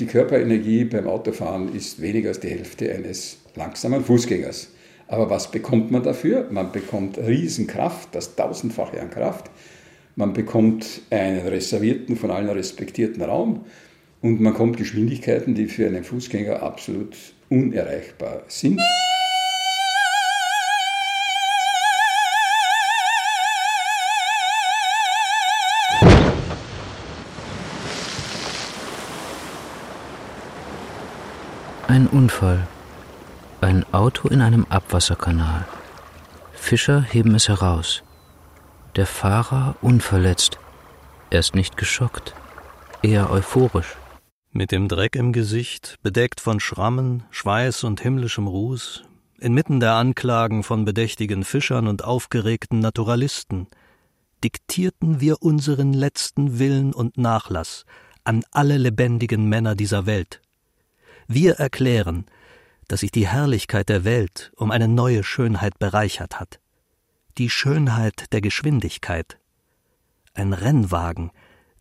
Die Körperenergie beim Autofahren ist weniger als die Hälfte eines langsamen Fußgängers. Aber was bekommt man dafür? Man bekommt Riesenkraft, das tausendfache an Kraft. Man bekommt einen reservierten, von allen respektierten Raum und man kommt Geschwindigkeiten, die für einen Fußgänger absolut unerreichbar sind. Ein Unfall. Ein Auto in einem Abwasserkanal. Fischer heben es heraus. Der Fahrer unverletzt. Er ist nicht geschockt, eher euphorisch. Mit dem Dreck im Gesicht, bedeckt von Schrammen, Schweiß und himmlischem Ruß, inmitten der Anklagen von bedächtigen Fischern und aufgeregten Naturalisten, diktierten wir unseren letzten Willen und Nachlass an alle lebendigen Männer dieser Welt. Wir erklären, dass sich die Herrlichkeit der Welt um eine neue Schönheit bereichert hat. Die Schönheit der Geschwindigkeit. Ein Rennwagen,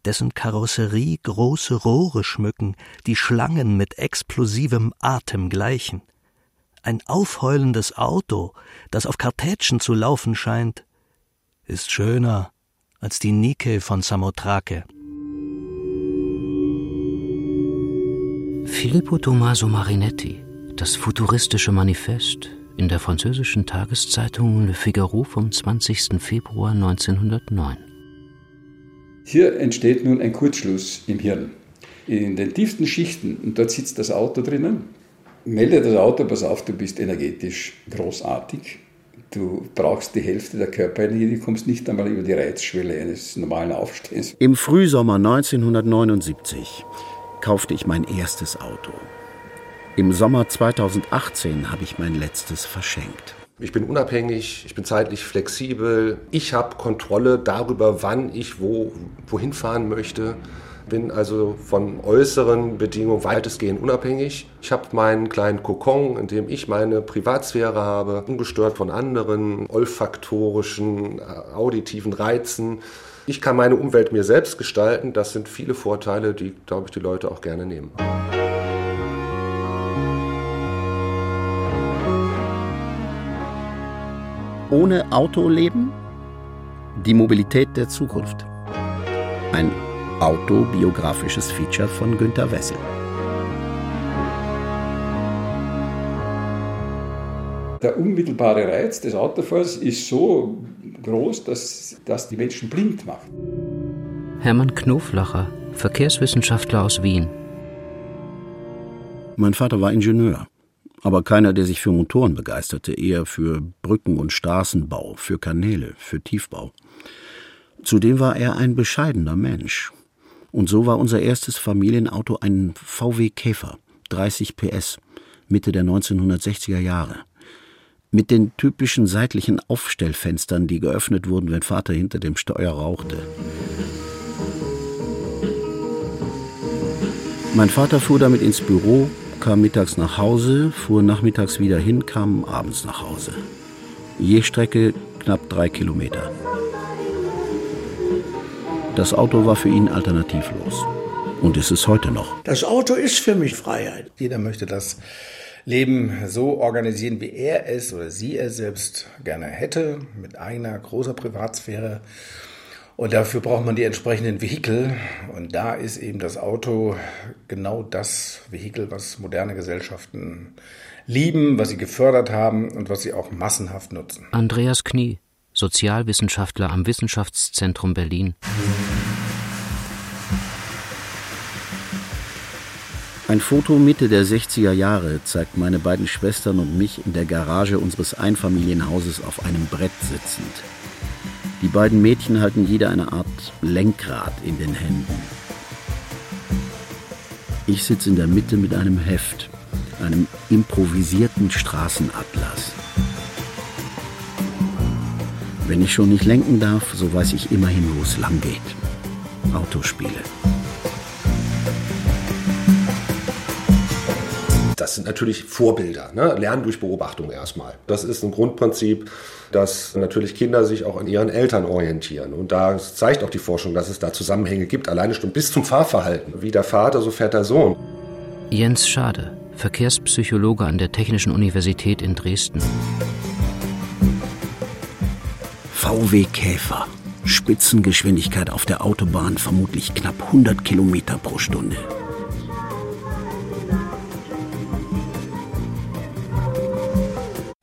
dessen Karosserie große Rohre schmücken, die Schlangen mit explosivem Atem gleichen. Ein aufheulendes Auto, das auf Kartätschen zu laufen scheint, ist schöner als die Nike von Samothrake. Filippo Tommaso Marinetti das futuristische Manifest in der französischen Tageszeitung Le Figaro vom 20. Februar 1909. Hier entsteht nun ein Kurzschluss im Hirn. In den tiefsten Schichten, und dort sitzt das Auto drinnen, meldet das Auto, pass auf, du bist energetisch großartig, du brauchst die Hälfte der Körperenergie, du kommst nicht einmal über die Reizschwelle eines normalen Aufstehens. Im Frühsommer 1979 kaufte ich mein erstes Auto. Im Sommer 2018 habe ich mein letztes verschenkt. Ich bin unabhängig, ich bin zeitlich flexibel, ich habe Kontrolle darüber, wann ich wo, wohin fahren möchte. Bin also von äußeren Bedingungen weitestgehend unabhängig. Ich habe meinen kleinen Kokon, in dem ich meine Privatsphäre habe, ungestört von anderen olfaktorischen, äh, auditiven Reizen. Ich kann meine Umwelt mir selbst gestalten. Das sind viele Vorteile, die, glaube ich, die Leute auch gerne nehmen. Ohne Auto leben? Die Mobilität der Zukunft. Ein autobiografisches Feature von Günter Wessel. Der unmittelbare Reiz des Autofahrens ist so groß, dass das die Menschen blind macht. Hermann Knoflacher, Verkehrswissenschaftler aus Wien. Mein Vater war Ingenieur aber keiner, der sich für Motoren begeisterte, eher für Brücken- und Straßenbau, für Kanäle, für Tiefbau. Zudem war er ein bescheidener Mensch. Und so war unser erstes Familienauto ein VW Käfer, 30 PS, Mitte der 1960er Jahre. Mit den typischen seitlichen Aufstellfenstern, die geöffnet wurden, wenn Vater hinter dem Steuer rauchte. Mein Vater fuhr damit ins Büro, kam mittags nach Hause, fuhr nachmittags wieder hin, kam abends nach Hause. Je Strecke knapp drei Kilometer. Das Auto war für ihn alternativlos. Und ist es heute noch. Das Auto ist für mich Freiheit. Jeder möchte das Leben so organisieren, wie er es oder sie es selbst gerne hätte, mit eigener großer Privatsphäre. Und dafür braucht man die entsprechenden Vehikel. Und da ist eben das Auto genau das Vehikel, was moderne Gesellschaften lieben, was sie gefördert haben und was sie auch massenhaft nutzen. Andreas Knie, Sozialwissenschaftler am Wissenschaftszentrum Berlin. Ein Foto Mitte der 60er Jahre zeigt meine beiden Schwestern und mich in der Garage unseres Einfamilienhauses auf einem Brett sitzend. Die beiden Mädchen halten jeder eine Art Lenkrad in den Händen. Ich sitze in der Mitte mit einem Heft, einem improvisierten Straßenatlas. Wenn ich schon nicht lenken darf, so weiß ich immerhin, wo es lang geht. Autospiele. Das sind natürlich Vorbilder. Ne? Lernen durch Beobachtung erstmal. Das ist ein Grundprinzip dass natürlich Kinder sich auch an ihren Eltern orientieren. Und da zeigt auch die Forschung, dass es da Zusammenhänge gibt, alleine schon bis zum Fahrverhalten. Wie der Vater, so fährt der Sohn. Jens Schade, Verkehrspsychologe an der Technischen Universität in Dresden. VW Käfer. Spitzengeschwindigkeit auf der Autobahn vermutlich knapp 100 Kilometer pro Stunde.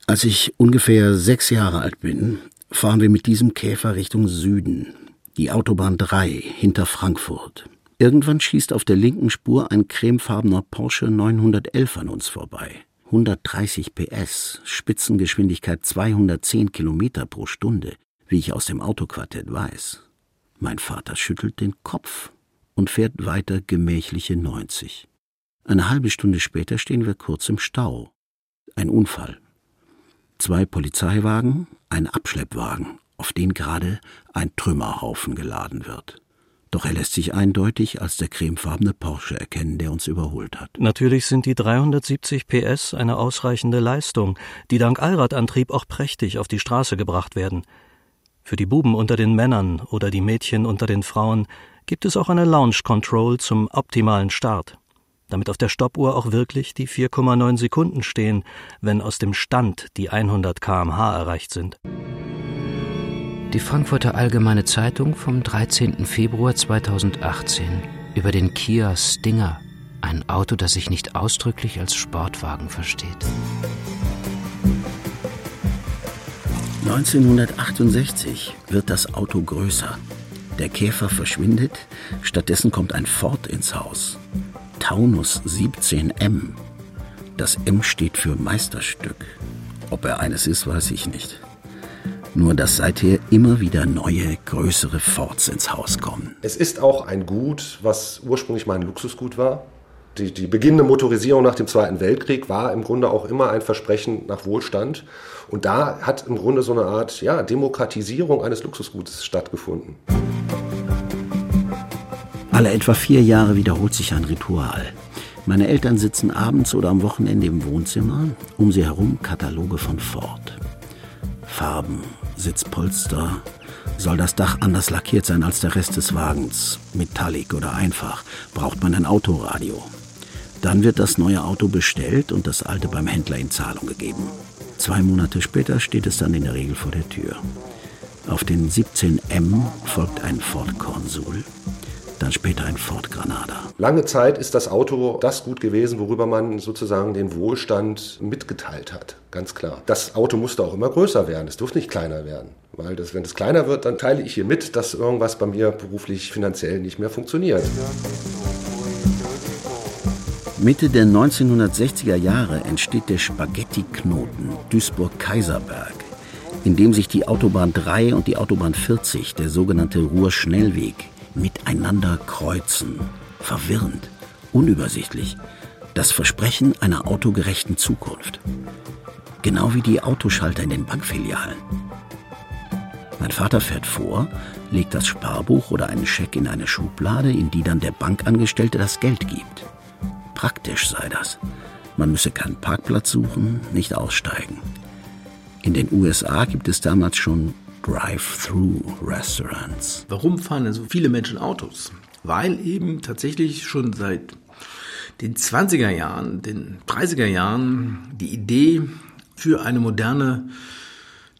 Als ich ungefähr sechs Jahre alt bin, fahren wir mit diesem Käfer Richtung Süden, die Autobahn 3 hinter Frankfurt. Irgendwann schießt auf der linken Spur ein cremefarbener Porsche 911 an uns vorbei. 130 PS, Spitzengeschwindigkeit 210 Kilometer pro Stunde, wie ich aus dem Autoquartett weiß. Mein Vater schüttelt den Kopf und fährt weiter gemächliche 90. Eine halbe Stunde später stehen wir kurz im Stau. Ein Unfall. Zwei Polizeiwagen, ein Abschleppwagen, auf den gerade ein Trümmerhaufen geladen wird. Doch er lässt sich eindeutig als der cremefarbene Porsche erkennen, der uns überholt hat. Natürlich sind die 370 PS eine ausreichende Leistung, die dank Allradantrieb auch prächtig auf die Straße gebracht werden. Für die Buben unter den Männern oder die Mädchen unter den Frauen gibt es auch eine Launch Control zum optimalen Start, damit auf der Stoppuhr auch wirklich die 4,9 Sekunden stehen, wenn aus dem Stand die 100 kmh erreicht sind. Die Frankfurter Allgemeine Zeitung vom 13. Februar 2018 über den Kia Stinger, ein Auto, das sich nicht ausdrücklich als Sportwagen versteht. 1968 wird das Auto größer. Der Käfer verschwindet, stattdessen kommt ein Ford ins Haus. Taunus 17M. Das M steht für Meisterstück. Ob er eines ist, weiß ich nicht. Nur dass seither immer wieder neue, größere Forts ins Haus kommen. Es ist auch ein Gut, was ursprünglich mal ein Luxusgut war. Die, die beginnende Motorisierung nach dem Zweiten Weltkrieg war im Grunde auch immer ein Versprechen nach Wohlstand. Und da hat im Grunde so eine Art ja, Demokratisierung eines Luxusgutes stattgefunden. Alle etwa vier Jahre wiederholt sich ein Ritual. Meine Eltern sitzen abends oder am Wochenende im Wohnzimmer, um sie herum Kataloge von Ford. Farben, Sitzpolster, soll das Dach anders lackiert sein als der Rest des Wagens, metallic oder einfach, braucht man ein Autoradio. Dann wird das neue Auto bestellt und das alte beim Händler in Zahlung gegeben. Zwei Monate später steht es dann in der Regel vor der Tür. Auf den 17M folgt ein Ford Consul, dann später ein Ford Granada. Lange Zeit ist das Auto das Gut gewesen, worüber man sozusagen den Wohlstand mitgeteilt hat, ganz klar. Das Auto musste auch immer größer werden, es durfte nicht kleiner werden. Weil das, wenn es kleiner wird, dann teile ich hier mit, dass irgendwas bei mir beruflich finanziell nicht mehr funktioniert. Mitte der 1960er Jahre entsteht der Spaghetti-Knoten Duisburg-Kaiserberg, in dem sich die Autobahn 3 und die Autobahn 40, der sogenannte Ruhr-Schnellweg, miteinander kreuzen. Verwirrend, unübersichtlich. Das Versprechen einer autogerechten Zukunft. Genau wie die Autoschalter in den Bankfilialen. Mein Vater fährt vor, legt das Sparbuch oder einen Scheck in eine Schublade, in die dann der Bankangestellte das Geld gibt. Praktisch sei das. Man müsse keinen Parkplatz suchen, nicht aussteigen. In den USA gibt es damals schon Drive-Through-Restaurants. Warum fahren denn so viele Menschen Autos? Weil eben tatsächlich schon seit den 20er Jahren, den 30er Jahren die Idee für eine moderne,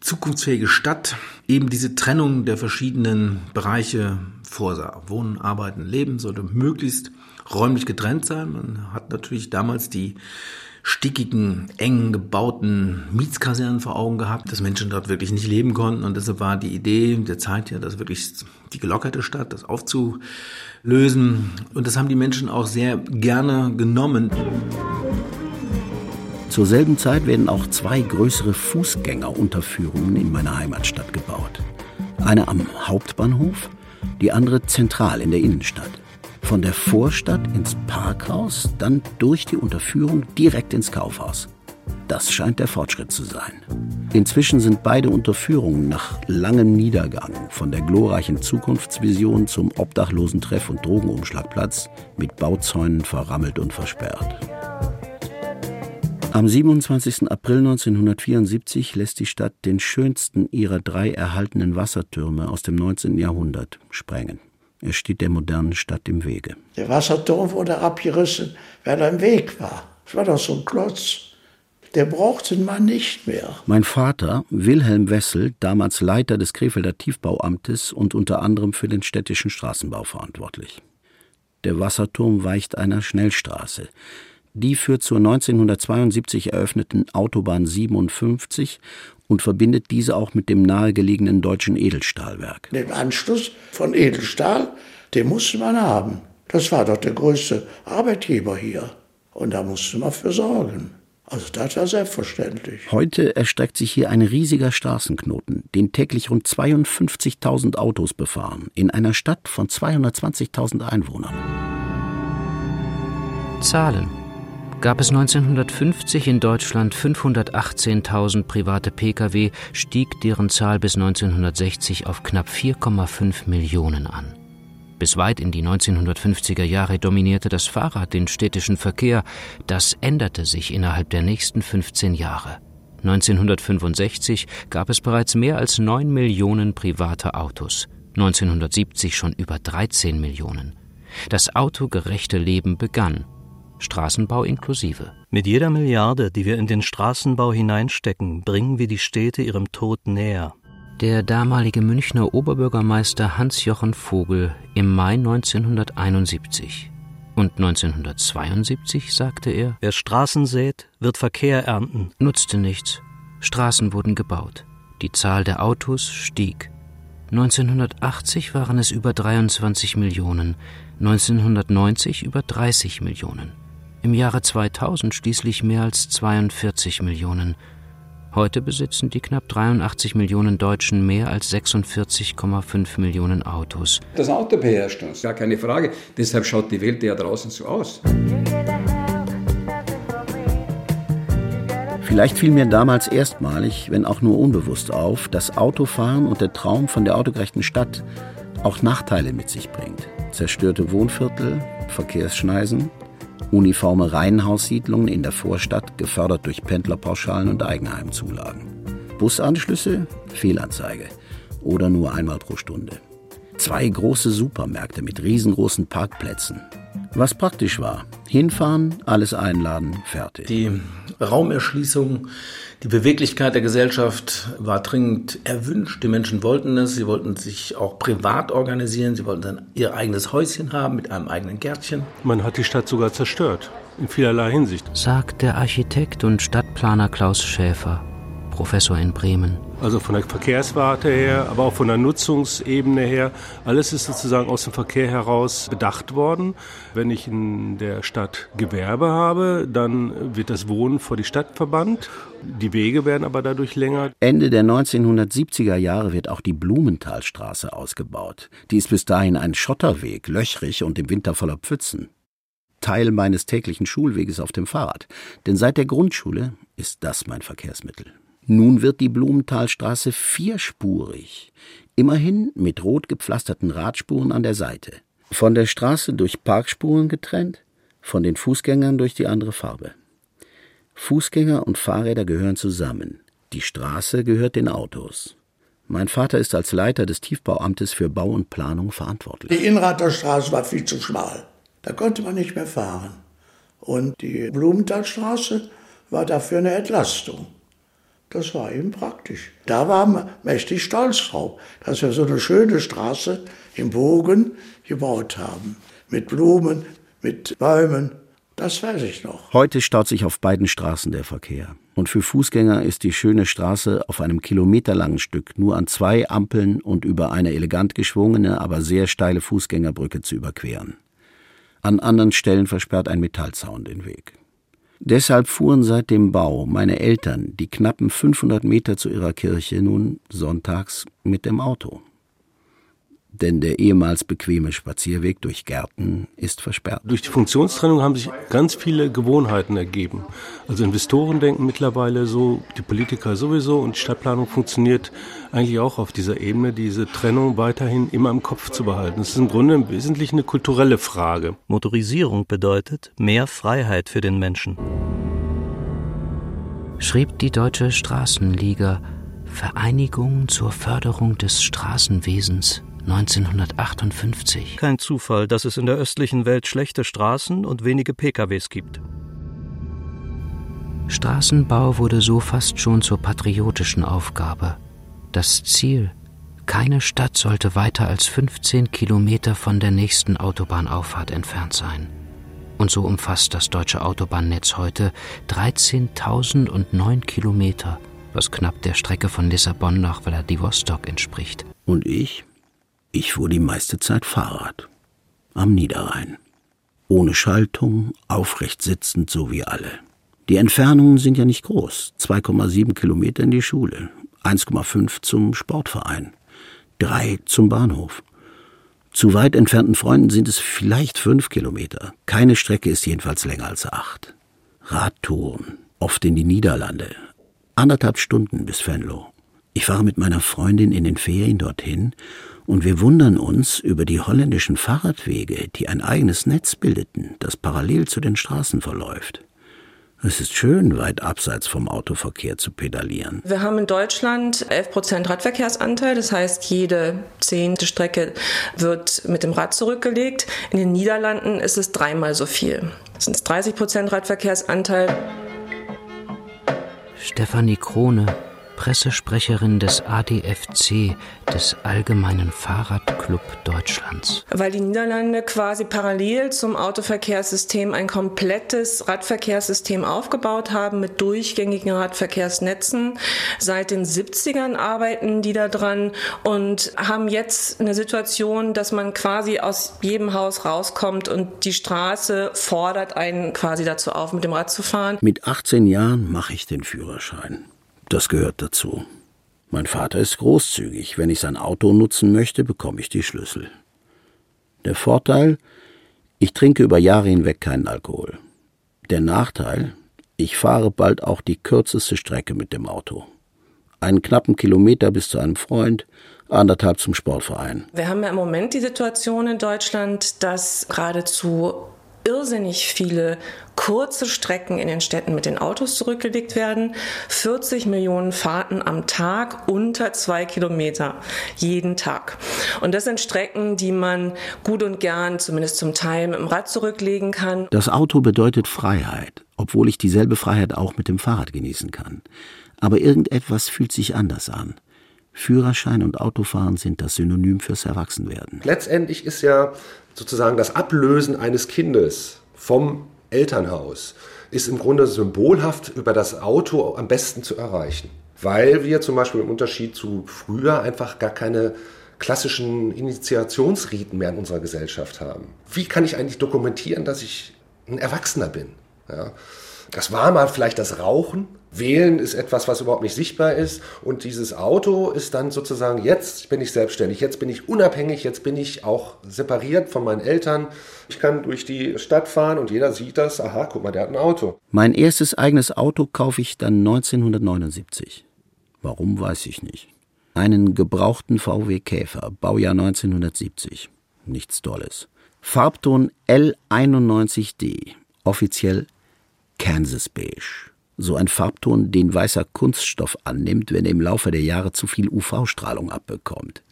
zukunftsfähige Stadt eben diese Trennung der verschiedenen Bereiche vorsah. Wohnen, Arbeiten, Leben sollte möglichst räumlich getrennt sein. Man hat natürlich damals die stickigen, eng gebauten Mietskasernen vor Augen gehabt, dass Menschen dort wirklich nicht leben konnten. Und deshalb war die Idee der Zeit ja, das wirklich die gelockerte Stadt, das aufzulösen. Und das haben die Menschen auch sehr gerne genommen. Zur selben Zeit werden auch zwei größere Fußgängerunterführungen in meiner Heimatstadt gebaut. Eine am Hauptbahnhof, die andere zentral in der Innenstadt. Von der Vorstadt ins Parkhaus, dann durch die Unterführung direkt ins Kaufhaus. Das scheint der Fortschritt zu sein. Inzwischen sind beide Unterführungen nach langem Niedergang von der glorreichen Zukunftsvision zum obdachlosen Treff- und Drogenumschlagplatz mit Bauzäunen verrammelt und versperrt. Am 27. April 1974 lässt die Stadt den schönsten ihrer drei erhaltenen Wassertürme aus dem 19. Jahrhundert sprengen. Er steht der modernen Stadt im Wege. Der Wasserturm wurde abgerissen, weil er im Weg war. Es war doch so ein Klotz. Der brauchte man nicht mehr. Mein Vater, Wilhelm Wessel, damals Leiter des Krefelder Tiefbauamtes und unter anderem für den städtischen Straßenbau verantwortlich. Der Wasserturm weicht einer Schnellstraße. Die führt zur 1972 eröffneten Autobahn 57 und verbindet diese auch mit dem nahegelegenen deutschen Edelstahlwerk. Den Anschluss von Edelstahl, den musste man haben. Das war doch der größte Arbeitgeber hier. Und da musste man für sorgen. Also das war selbstverständlich. Heute erstreckt sich hier ein riesiger Straßenknoten, den täglich rund 52.000 Autos befahren, in einer Stadt von 220.000 Einwohnern. Zahlen. Gab es 1950 in Deutschland 518.000 private Pkw, stieg deren Zahl bis 1960 auf knapp 4,5 Millionen an. Bis weit in die 1950er Jahre dominierte das Fahrrad den städtischen Verkehr. Das änderte sich innerhalb der nächsten 15 Jahre. 1965 gab es bereits mehr als 9 Millionen private Autos, 1970 schon über 13 Millionen. Das autogerechte Leben begann Straßenbau inklusive. Mit jeder Milliarde, die wir in den Straßenbau hineinstecken, bringen wir die Städte ihrem Tod näher. Der damalige Münchner Oberbürgermeister Hans-Jochen Vogel im Mai 1971. Und 1972 sagte er: Wer Straßen sät, wird Verkehr ernten. Nutzte nichts. Straßen wurden gebaut. Die Zahl der Autos stieg. 1980 waren es über 23 Millionen, 1990 über 30 Millionen im Jahre 2000 schließlich mehr als 42 Millionen. Heute besitzen die knapp 83 Millionen Deutschen mehr als 46,5 Millionen Autos. Das Auto beherrscht uns, gar keine Frage. Deshalb schaut die Welt ja draußen so aus. Vielleicht fiel mir damals erstmalig, wenn auch nur unbewusst auf, dass Autofahren und der Traum von der autogerechten Stadt auch Nachteile mit sich bringt. Zerstörte Wohnviertel, Verkehrsschneisen, uniforme Reihenhaussiedlungen in der Vorstadt, gefördert durch Pendlerpauschalen und Eigenheimzulagen. Busanschlüsse, Fehlanzeige oder nur einmal pro Stunde. Zwei große Supermärkte mit riesengroßen Parkplätzen. Was praktisch war. Hinfahren, alles einladen, fertig. Die Raumerschließung, die Beweglichkeit der Gesellschaft war dringend erwünscht. Die Menschen wollten es. Sie wollten sich auch privat organisieren. Sie wollten dann ihr eigenes Häuschen haben mit einem eigenen Gärtchen. Man hat die Stadt sogar zerstört. In vielerlei Hinsicht. Sagt der Architekt und Stadtplaner Klaus Schäfer, Professor in Bremen. Also von der Verkehrswarte her, aber auch von der Nutzungsebene her. Alles ist sozusagen aus dem Verkehr heraus bedacht worden. Wenn ich in der Stadt Gewerbe habe, dann wird das Wohnen vor die Stadt verbannt. Die Wege werden aber dadurch länger. Ende der 1970er Jahre wird auch die Blumenthalstraße ausgebaut. Die ist bis dahin ein Schotterweg, löchrig und im Winter voller Pfützen. Teil meines täglichen Schulweges auf dem Fahrrad. Denn seit der Grundschule ist das mein Verkehrsmittel. Nun wird die Blumenthalstraße vierspurig, immerhin mit rot gepflasterten Radspuren an der Seite. Von der Straße durch Parkspuren getrennt, von den Fußgängern durch die andere Farbe. Fußgänger und Fahrräder gehören zusammen. Die Straße gehört den Autos. Mein Vater ist als Leiter des Tiefbauamtes für Bau und Planung verantwortlich. Die Innenrader Straße war viel zu schmal. Da konnte man nicht mehr fahren. Und die Blumenthalstraße war dafür eine Entlastung. Das war eben praktisch. Da waren wir mächtig stolz drauf, dass wir so eine schöne Straße im Bogen gebaut haben. Mit Blumen, mit Bäumen. Das weiß ich noch. Heute staut sich auf beiden Straßen der Verkehr. Und für Fußgänger ist die schöne Straße auf einem kilometerlangen Stück nur an zwei Ampeln und über eine elegant geschwungene, aber sehr steile Fußgängerbrücke zu überqueren. An anderen Stellen versperrt ein Metallzaun den Weg. Deshalb fuhren seit dem Bau meine Eltern die knappen 500 Meter zu ihrer Kirche nun sonntags mit dem Auto. Denn der ehemals bequeme Spazierweg durch Gärten ist versperrt. Durch die Funktionstrennung haben sich ganz viele Gewohnheiten ergeben. Also Investoren denken mittlerweile so, die Politiker sowieso und die Stadtplanung funktioniert eigentlich auch auf dieser Ebene, diese Trennung weiterhin immer im Kopf zu behalten. Das ist im Grunde im Wesentlichen eine kulturelle Frage. Motorisierung bedeutet mehr Freiheit für den Menschen. Schrieb die Deutsche Straßenliga Vereinigung zur Förderung des Straßenwesens 1958. Kein Zufall, dass es in der östlichen Welt schlechte Straßen und wenige PKWs gibt. Straßenbau wurde so fast schon zur patriotischen Aufgabe. Das Ziel, keine Stadt sollte weiter als 15 Kilometer von der nächsten Autobahnauffahrt entfernt sein. Und so umfasst das deutsche Autobahnnetz heute 13.009 Kilometer, was knapp der Strecke von Lissabon nach Vladivostok entspricht. Und ich? Ich fuhr die meiste Zeit Fahrrad. Am Niederrhein. Ohne Schaltung, aufrecht sitzend, so wie alle. Die Entfernungen sind ja nicht groß. 2,7 Kilometer in die Schule, 1,5 zum Sportverein, 3 zum Bahnhof. Zu weit entfernten Freunden sind es vielleicht fünf Kilometer. Keine Strecke ist jedenfalls länger als acht. Radtouren, oft in die Niederlande. Anderthalb Stunden bis Venlo. Ich fahre mit meiner Freundin in den Ferien dorthin und wir wundern uns über die holländischen Fahrradwege, die ein eigenes Netz bildeten, das parallel zu den Straßen verläuft. Es ist schön, weit abseits vom Autoverkehr zu pedalieren. Wir haben in Deutschland 11 Prozent Radverkehrsanteil. Das heißt, jede zehnte Strecke wird mit dem Rad zurückgelegt. In den Niederlanden ist es dreimal so viel. Das sind 30 Prozent Radverkehrsanteil. Stefanie Krone, Pressesprecherin des ADFC, des Allgemeinen Fahrradclub Deutschlands. Weil die Niederlande quasi parallel zum Autoverkehrssystem ein komplettes Radverkehrssystem aufgebaut haben mit durchgängigen Radverkehrsnetzen. Seit den 70ern arbeiten die da dran und haben jetzt eine Situation, dass man quasi aus jedem Haus rauskommt und die Straße fordert einen quasi dazu auf, mit dem Rad zu fahren. Mit 18 Jahren mache ich den Führerschein. Das gehört dazu. Mein Vater ist großzügig. Wenn ich sein Auto nutzen möchte, bekomme ich die Schlüssel. Der Vorteil, ich trinke über Jahre hinweg keinen Alkohol. Der Nachteil, ich fahre bald auch die kürzeste Strecke mit dem Auto. Einen knappen Kilometer bis zu einem Freund, anderthalb zum Sportverein. Wir haben ja im Moment die Situation in Deutschland, dass geradezu irrsinnig viele kurze Strecken in den Städten mit den Autos zurückgelegt werden. 40 Millionen Fahrten am Tag unter zwei Kilometer jeden Tag. Und das sind Strecken, die man gut und gern, zumindest zum Teil, mit dem Rad zurücklegen kann. Das Auto bedeutet Freiheit, obwohl ich dieselbe Freiheit auch mit dem Fahrrad genießen kann. Aber irgendetwas fühlt sich anders an. Führerschein und Autofahren sind das Synonym fürs Erwachsenwerden. Letztendlich ist ja sozusagen das Ablösen eines Kindes vom Elternhaus ist im Grunde symbolhaft über das Auto am besten zu erreichen. Weil wir zum Beispiel im Unterschied zu früher einfach gar keine klassischen Initiationsriten mehr in unserer Gesellschaft haben. Wie kann ich eigentlich dokumentieren, dass ich ein Erwachsener bin? Ja. Das war mal vielleicht das Rauchen. Wählen ist etwas, was überhaupt nicht sichtbar ist. Und dieses Auto ist dann sozusagen, jetzt bin ich selbstständig, jetzt bin ich unabhängig, jetzt bin ich auch separiert von meinen Eltern. Ich kann durch die Stadt fahren und jeder sieht das. Aha, guck mal, der hat ein Auto. Mein erstes eigenes Auto kaufe ich dann 1979. Warum, weiß ich nicht. Einen gebrauchten VW Käfer, Baujahr 1970. Nichts Dolles. Farbton L91D, offiziell Kansas Beige. So ein Farbton, den weißer Kunststoff annimmt, wenn er im Laufe der Jahre zu viel UV-Strahlung abbekommt.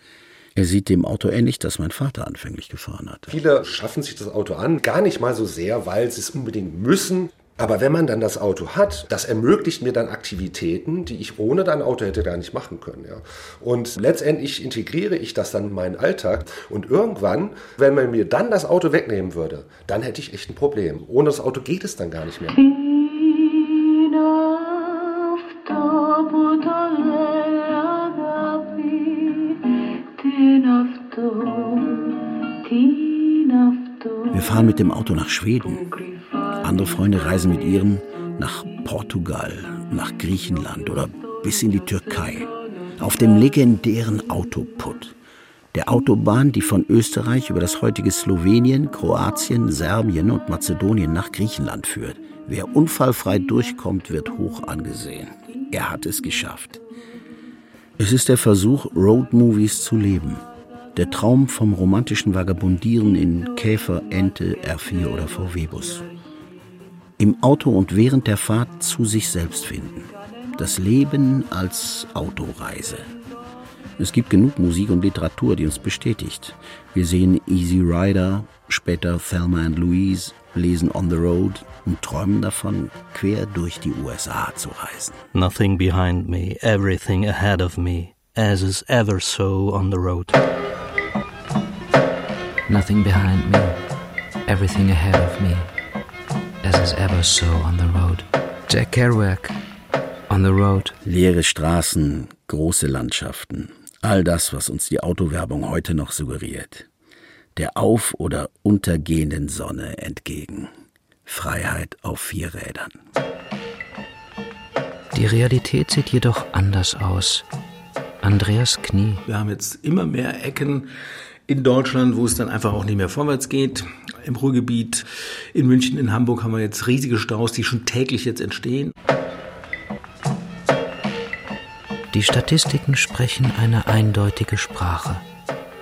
Er sieht dem Auto ähnlich, das mein Vater anfänglich gefahren hat. Viele schaffen sich das Auto an, gar nicht mal so sehr, weil sie es unbedingt müssen. Aber wenn man dann das Auto hat, das ermöglicht mir dann Aktivitäten, die ich ohne dein Auto hätte gar nicht machen können. Ja. Und letztendlich integriere ich das dann in meinen Alltag. Und irgendwann, wenn man mir dann das Auto wegnehmen würde, dann hätte ich echt ein Problem. Ohne das Auto geht es dann gar nicht mehr. Wir fahren mit dem Auto nach Schweden. Andere Freunde reisen mit ihren nach Portugal, nach Griechenland oder bis in die Türkei. Auf dem legendären Autoput. Der Autobahn, die von Österreich über das heutige Slowenien, Kroatien, Serbien und Mazedonien nach Griechenland führt. Wer unfallfrei durchkommt, wird hoch angesehen. Er hat es geschafft. Es ist der Versuch, Roadmovies zu leben. Der Traum vom romantischen Vagabundieren in Käfer, Ente, R4 oder VW-Bus. Im Auto und während der Fahrt zu sich selbst finden. Das Leben als Autoreise. Es gibt genug Musik und Literatur, die uns bestätigt. Wir sehen Easy Rider, später Thelma and Louise, lesen On the Road und träumen davon, quer durch die USA zu reisen. Nothing behind me, everything ahead of me, as is ever so on the road. Nothing behind me, everything ahead of me, as is ever so on the road. Jack Kerouac, On the Road. Leere Straßen, große Landschaften, all das, was uns die Autowerbung heute noch suggeriert. Der auf- oder untergehenden Sonne entgegen. Freiheit auf vier Rädern. Die Realität sieht jedoch anders aus. Andreas Knie. Wir haben jetzt immer mehr Ecken in Deutschland, wo es dann einfach auch nicht mehr vorwärts geht. Im Ruhrgebiet, in München, in Hamburg haben wir jetzt riesige Staus, die schon täglich jetzt entstehen. Die Statistiken sprechen eine eindeutige Sprache.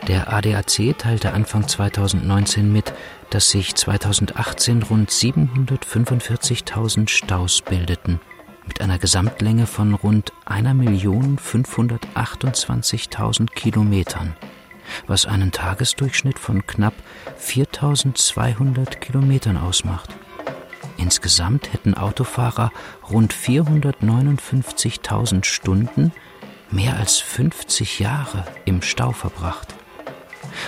Der ADAC teilte Anfang 2019 mit, dass sich 2018 rund 745.000 Staus bildeten, mit einer Gesamtlänge von rund 1.528.000 Kilometern, was einen Tagesdurchschnitt von knapp 4.200 Kilometern ausmacht. Insgesamt hätten Autofahrer rund 459.000 Stunden, mehr als 50 Jahre im Stau verbracht.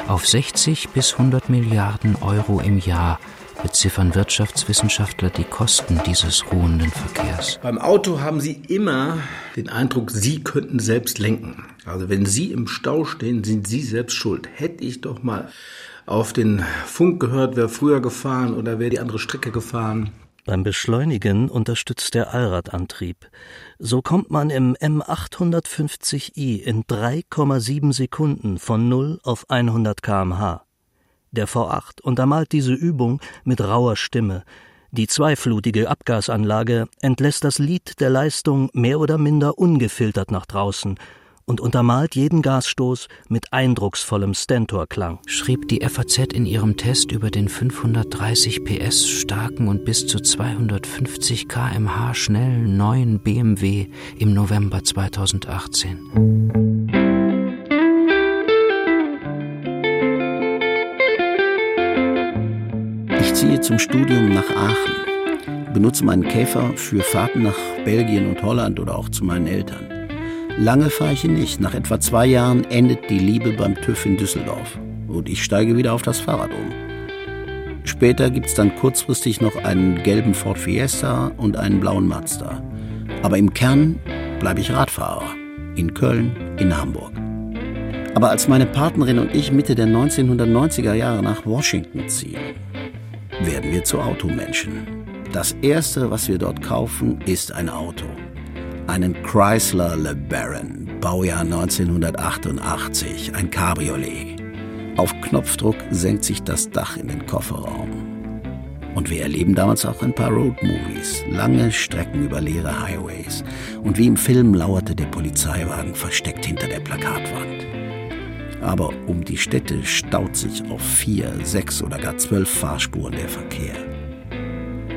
Auf 60 bis 100 Milliarden Euro im Jahr beziffern Wirtschaftswissenschaftler die Kosten dieses ruhenden Verkehrs. Beim Auto haben Sie immer den Eindruck, Sie könnten selbst lenken. Also wenn Sie im Stau stehen, sind Sie selbst schuld. Hätte ich doch mal auf den Funk gehört, wer früher gefahren oder wer die andere Strecke gefahren. Beim Beschleunigen unterstützt der Allradantrieb. So kommt man im M850i in 3,7 Sekunden von 0 auf 100 kmh. Der V8 untermalt diese Übung mit rauer Stimme. Die zweiflutige Abgasanlage entlässt das Lied der Leistung mehr oder minder ungefiltert nach draußen und untermalt jeden Gasstoß mit eindrucksvollem Stentor-Klang. Schrieb die FAZ in ihrem Test über den 530 PS starken und bis zu 250 kmh schnellen neuen BMW im November 2018. ziehe zum Studium nach Aachen, benutze meinen Käfer für Fahrten nach Belgien und Holland oder auch zu meinen Eltern. Lange fahre ich ihn nicht. Nach etwa zwei Jahren endet die Liebe beim TÜV in Düsseldorf und ich steige wieder auf das Fahrrad um. Später gibt es dann kurzfristig noch einen gelben Ford Fiesta und einen blauen Mazda. Aber im Kern bleibe ich Radfahrer. In Köln, in Hamburg. Aber als meine Partnerin und ich Mitte der 1990er Jahre nach Washington ziehen, werden wir zu Automenschen. Das erste, was wir dort kaufen, ist ein Auto. Einen Chrysler LeBaron, Baujahr 1988, ein Cabriolet. Auf Knopfdruck senkt sich das Dach in den Kofferraum. Und wir erleben damals auch ein paar Roadmovies, lange Strecken über leere Highways. Und wie im Film lauerte der Polizeiwagen versteckt hinter der Plakatwand. Aber um die Städte staut sich auf vier, sechs oder gar zwölf Fahrspuren der Verkehr.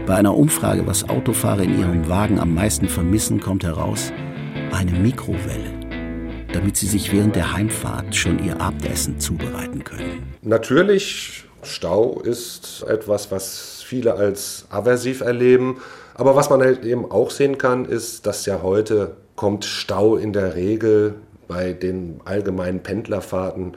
Bei einer Umfrage, was Autofahrer in ihrem Wagen am meisten vermissen, kommt heraus, eine Mikrowelle, damit sie sich während der Heimfahrt schon ihr Abendessen zubereiten können. Natürlich, Stau ist etwas, was viele als aversiv erleben. Aber was man halt eben auch sehen kann, ist, dass ja heute kommt Stau in der Regel bei den allgemeinen Pendlerfahrten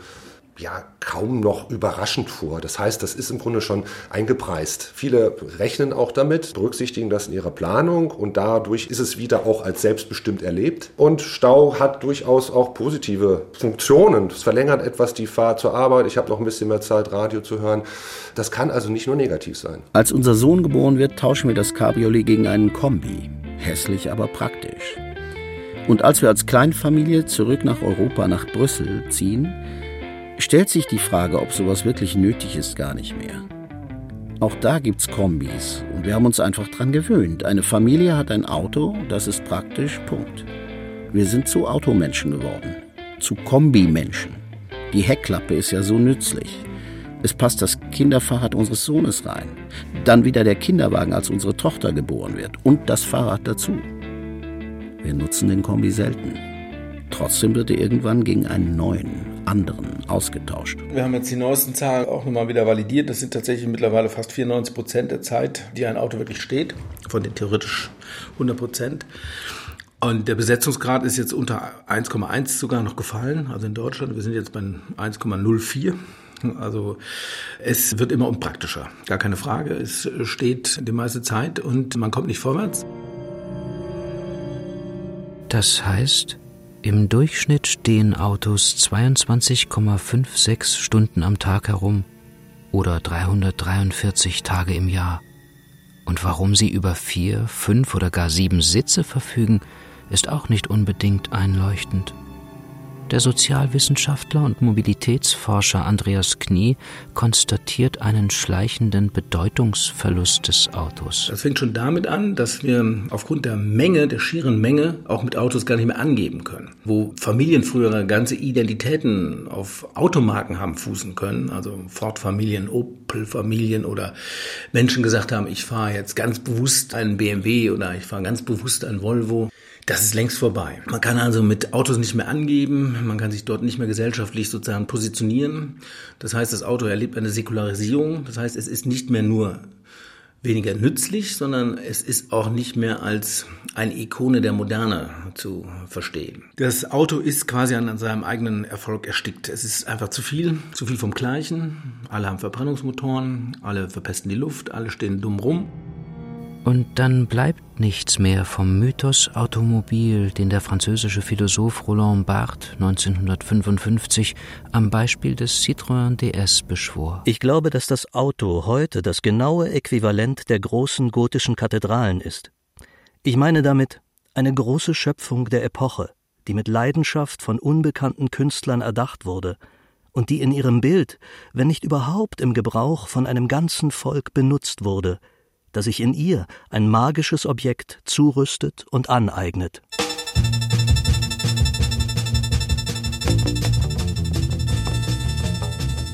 ja kaum noch überraschend vor. Das heißt, das ist im Grunde schon eingepreist. Viele rechnen auch damit, berücksichtigen das in ihrer Planung und dadurch ist es wieder auch als selbstbestimmt erlebt. Und Stau hat durchaus auch positive Funktionen. Es verlängert etwas die Fahrt zur Arbeit. Ich habe noch ein bisschen mehr Zeit, Radio zu hören. Das kann also nicht nur negativ sein. Als unser Sohn geboren wird, tauschen wir das Cabriolet gegen einen Kombi. Hässlich, aber praktisch. Und als wir als Kleinfamilie zurück nach Europa, nach Brüssel ziehen, stellt sich die Frage, ob sowas wirklich nötig ist, gar nicht mehr. Auch da gibt's Kombis und wir haben uns einfach dran gewöhnt. Eine Familie hat ein Auto, das ist praktisch, Punkt. Wir sind zu Automenschen geworden, zu Kombimenschen. Die Heckklappe ist ja so nützlich. Es passt das Kinderfahrrad unseres Sohnes rein. Dann wieder der Kinderwagen, als unsere Tochter geboren wird. Und das Fahrrad dazu. Wir nutzen den Kombi selten. Trotzdem wird er irgendwann gegen einen neuen, anderen ausgetauscht. Wir haben jetzt die neuesten Zahlen auch nochmal wieder validiert. Das sind tatsächlich mittlerweile fast 94 Prozent der Zeit, die ein Auto wirklich steht, von den theoretisch 100 Prozent. Und der Besetzungsgrad ist jetzt unter 1,1 sogar noch gefallen, also in Deutschland. Wir sind jetzt bei 1,04. Also es wird immer unpraktischer, gar keine Frage. Es steht die meiste Zeit und man kommt nicht vorwärts. Das heißt, im Durchschnitt stehen Autos 22,56 Stunden am Tag herum oder 343 Tage im Jahr. Und warum sie über vier, fünf oder gar sieben Sitze verfügen, ist auch nicht unbedingt einleuchtend. Der Sozialwissenschaftler und Mobilitätsforscher Andreas Knie konstatiert einen schleichenden Bedeutungsverlust des Autos. Das fängt schon damit an, dass wir aufgrund der Menge, der schieren Menge, auch mit Autos gar nicht mehr angeben können. Wo Familien früher ganze Identitäten auf Automarken haben fußen können, also Ford-Familien, Opel-Familien oder Menschen gesagt haben, ich fahre jetzt ganz bewusst einen BMW oder ich fahre ganz bewusst einen Volvo. Das ist längst vorbei. Man kann also mit Autos nicht mehr angeben, man kann sich dort nicht mehr gesellschaftlich sozusagen positionieren. Das heißt, das Auto erlebt eine Säkularisierung. Das heißt, es ist nicht mehr nur weniger nützlich, sondern es ist auch nicht mehr als eine Ikone der Moderne zu verstehen. Das Auto ist quasi an seinem eigenen Erfolg erstickt. Es ist einfach zu viel, zu viel vom Gleichen. Alle haben Verbrennungsmotoren, alle verpesten die Luft, alle stehen dumm rum. Und dann bleibt nichts mehr vom Mythos Automobil, den der französische Philosoph Roland Barthes 1955 am Beispiel des Citroën DS beschwor. Ich glaube, dass das Auto heute das genaue Äquivalent der großen gotischen Kathedralen ist. Ich meine damit eine große Schöpfung der Epoche, die mit Leidenschaft von unbekannten Künstlern erdacht wurde und die in ihrem Bild, wenn nicht überhaupt im Gebrauch von einem ganzen Volk benutzt wurde – das sich in ihr ein magisches Objekt zurüstet und aneignet.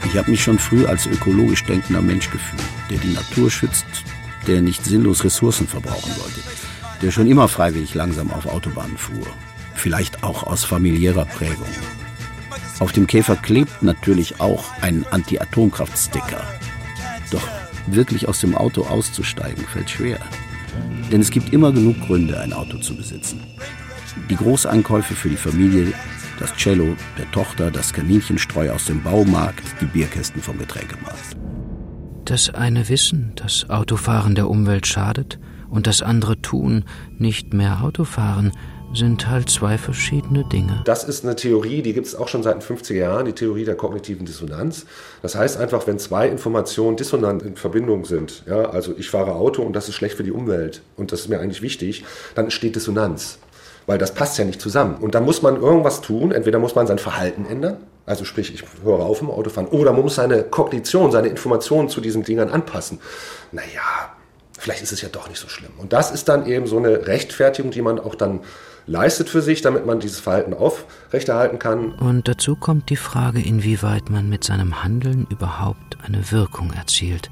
Ich habe mich schon früh als ökologisch denkender Mensch gefühlt, der die Natur schützt, der nicht sinnlos Ressourcen verbrauchen wollte, der schon immer freiwillig langsam auf Autobahnen fuhr, vielleicht auch aus familiärer Prägung. Auf dem Käfer klebt natürlich auch ein Anti-Atomkraft-Sticker. Doch wirklich aus dem Auto auszusteigen, fällt schwer. Denn es gibt immer genug Gründe, ein Auto zu besitzen. Die Großeinkäufe für die Familie, das Cello der Tochter, das Kaninchenstreu aus dem Baumarkt, die Bierkästen vom Getränkemarkt. Das eine wissen, dass Autofahren der Umwelt schadet, und das andere tun, nicht mehr Autofahren, sind halt zwei verschiedene Dinge. Das ist eine Theorie, die gibt es auch schon seit den 50er Jahren, die Theorie der kognitiven Dissonanz. Das heißt einfach, wenn zwei Informationen dissonant in Verbindung sind, ja, also ich fahre Auto und das ist schlecht für die Umwelt und das ist mir eigentlich wichtig, dann entsteht Dissonanz. Weil das passt ja nicht zusammen. Und dann muss man irgendwas tun. Entweder muss man sein Verhalten ändern, also sprich, ich höre auf im Autofahren, oder man muss seine Kognition, seine Informationen zu diesen Dingern anpassen. Naja, vielleicht ist es ja doch nicht so schlimm. Und das ist dann eben so eine Rechtfertigung, die man auch dann leistet für sich, damit man dieses Verhalten aufrechterhalten kann. Und dazu kommt die Frage, inwieweit man mit seinem Handeln überhaupt eine Wirkung erzielt.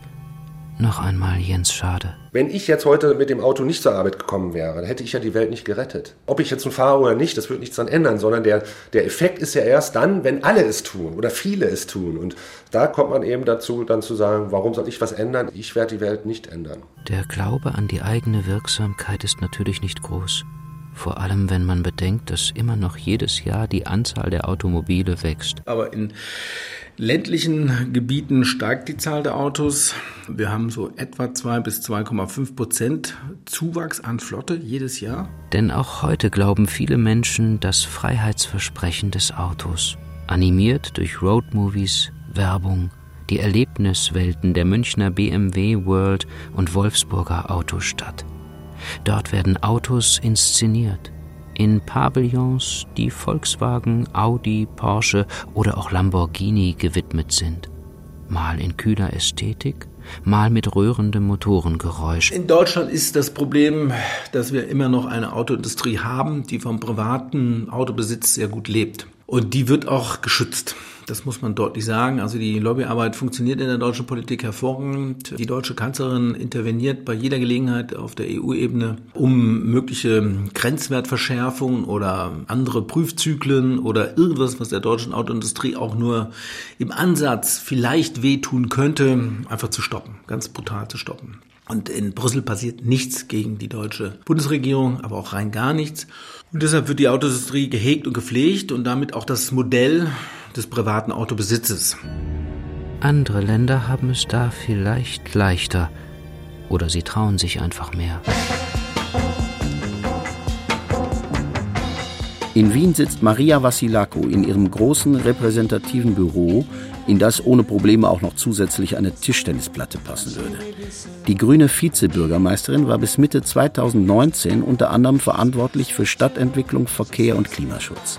Noch einmal Jens Schade. Wenn ich jetzt heute mit dem Auto nicht zur Arbeit gekommen wäre, dann hätte ich ja die Welt nicht gerettet. Ob ich jetzt nun fahre oder nicht, das wird nichts daran ändern, sondern der, der Effekt ist ja erst dann, wenn alle es tun oder viele es tun. Und da kommt man eben dazu, dann zu sagen, warum soll ich was ändern? Ich werde die Welt nicht ändern. Der Glaube an die eigene Wirksamkeit ist natürlich nicht groß vor allem wenn man bedenkt, dass immer noch jedes Jahr die Anzahl der Automobile wächst. Aber in ländlichen Gebieten steigt die Zahl der Autos. Wir haben so etwa 2 bis 2,5 Prozent Zuwachs an Flotte jedes Jahr. Denn auch heute glauben viele Menschen das Freiheitsversprechen des Autos, animiert durch Roadmovies, Werbung, die Erlebniswelten der Münchner BMW World und Wolfsburger Autostadt. Dort werden Autos inszeniert. In Pavillons, die Volkswagen, Audi, Porsche oder auch Lamborghini gewidmet sind. Mal in kühler Ästhetik, mal mit rührendem Motorengeräusch. In Deutschland ist das Problem, dass wir immer noch eine Autoindustrie haben, die vom privaten Autobesitz sehr gut lebt. Und die wird auch geschützt. Das muss man deutlich sagen. Also die Lobbyarbeit funktioniert in der deutschen Politik hervorragend. Die deutsche Kanzlerin interveniert bei jeder Gelegenheit auf der EU-Ebene, um mögliche Grenzwertverschärfungen oder andere Prüfzyklen oder irgendwas, was der deutschen Autoindustrie auch nur im Ansatz vielleicht wehtun könnte, einfach zu stoppen, ganz brutal zu stoppen. Und in Brüssel passiert nichts gegen die deutsche Bundesregierung, aber auch rein gar nichts. Und deshalb wird die Autoindustrie gehegt und gepflegt und damit auch das Modell des privaten Autobesitzes. Andere Länder haben es da vielleicht leichter oder sie trauen sich einfach mehr. In Wien sitzt Maria Vassilako in ihrem großen repräsentativen Büro, in das ohne Probleme auch noch zusätzlich eine Tischtennisplatte passen würde. Die grüne Vizebürgermeisterin war bis Mitte 2019 unter anderem verantwortlich für Stadtentwicklung, Verkehr und Klimaschutz.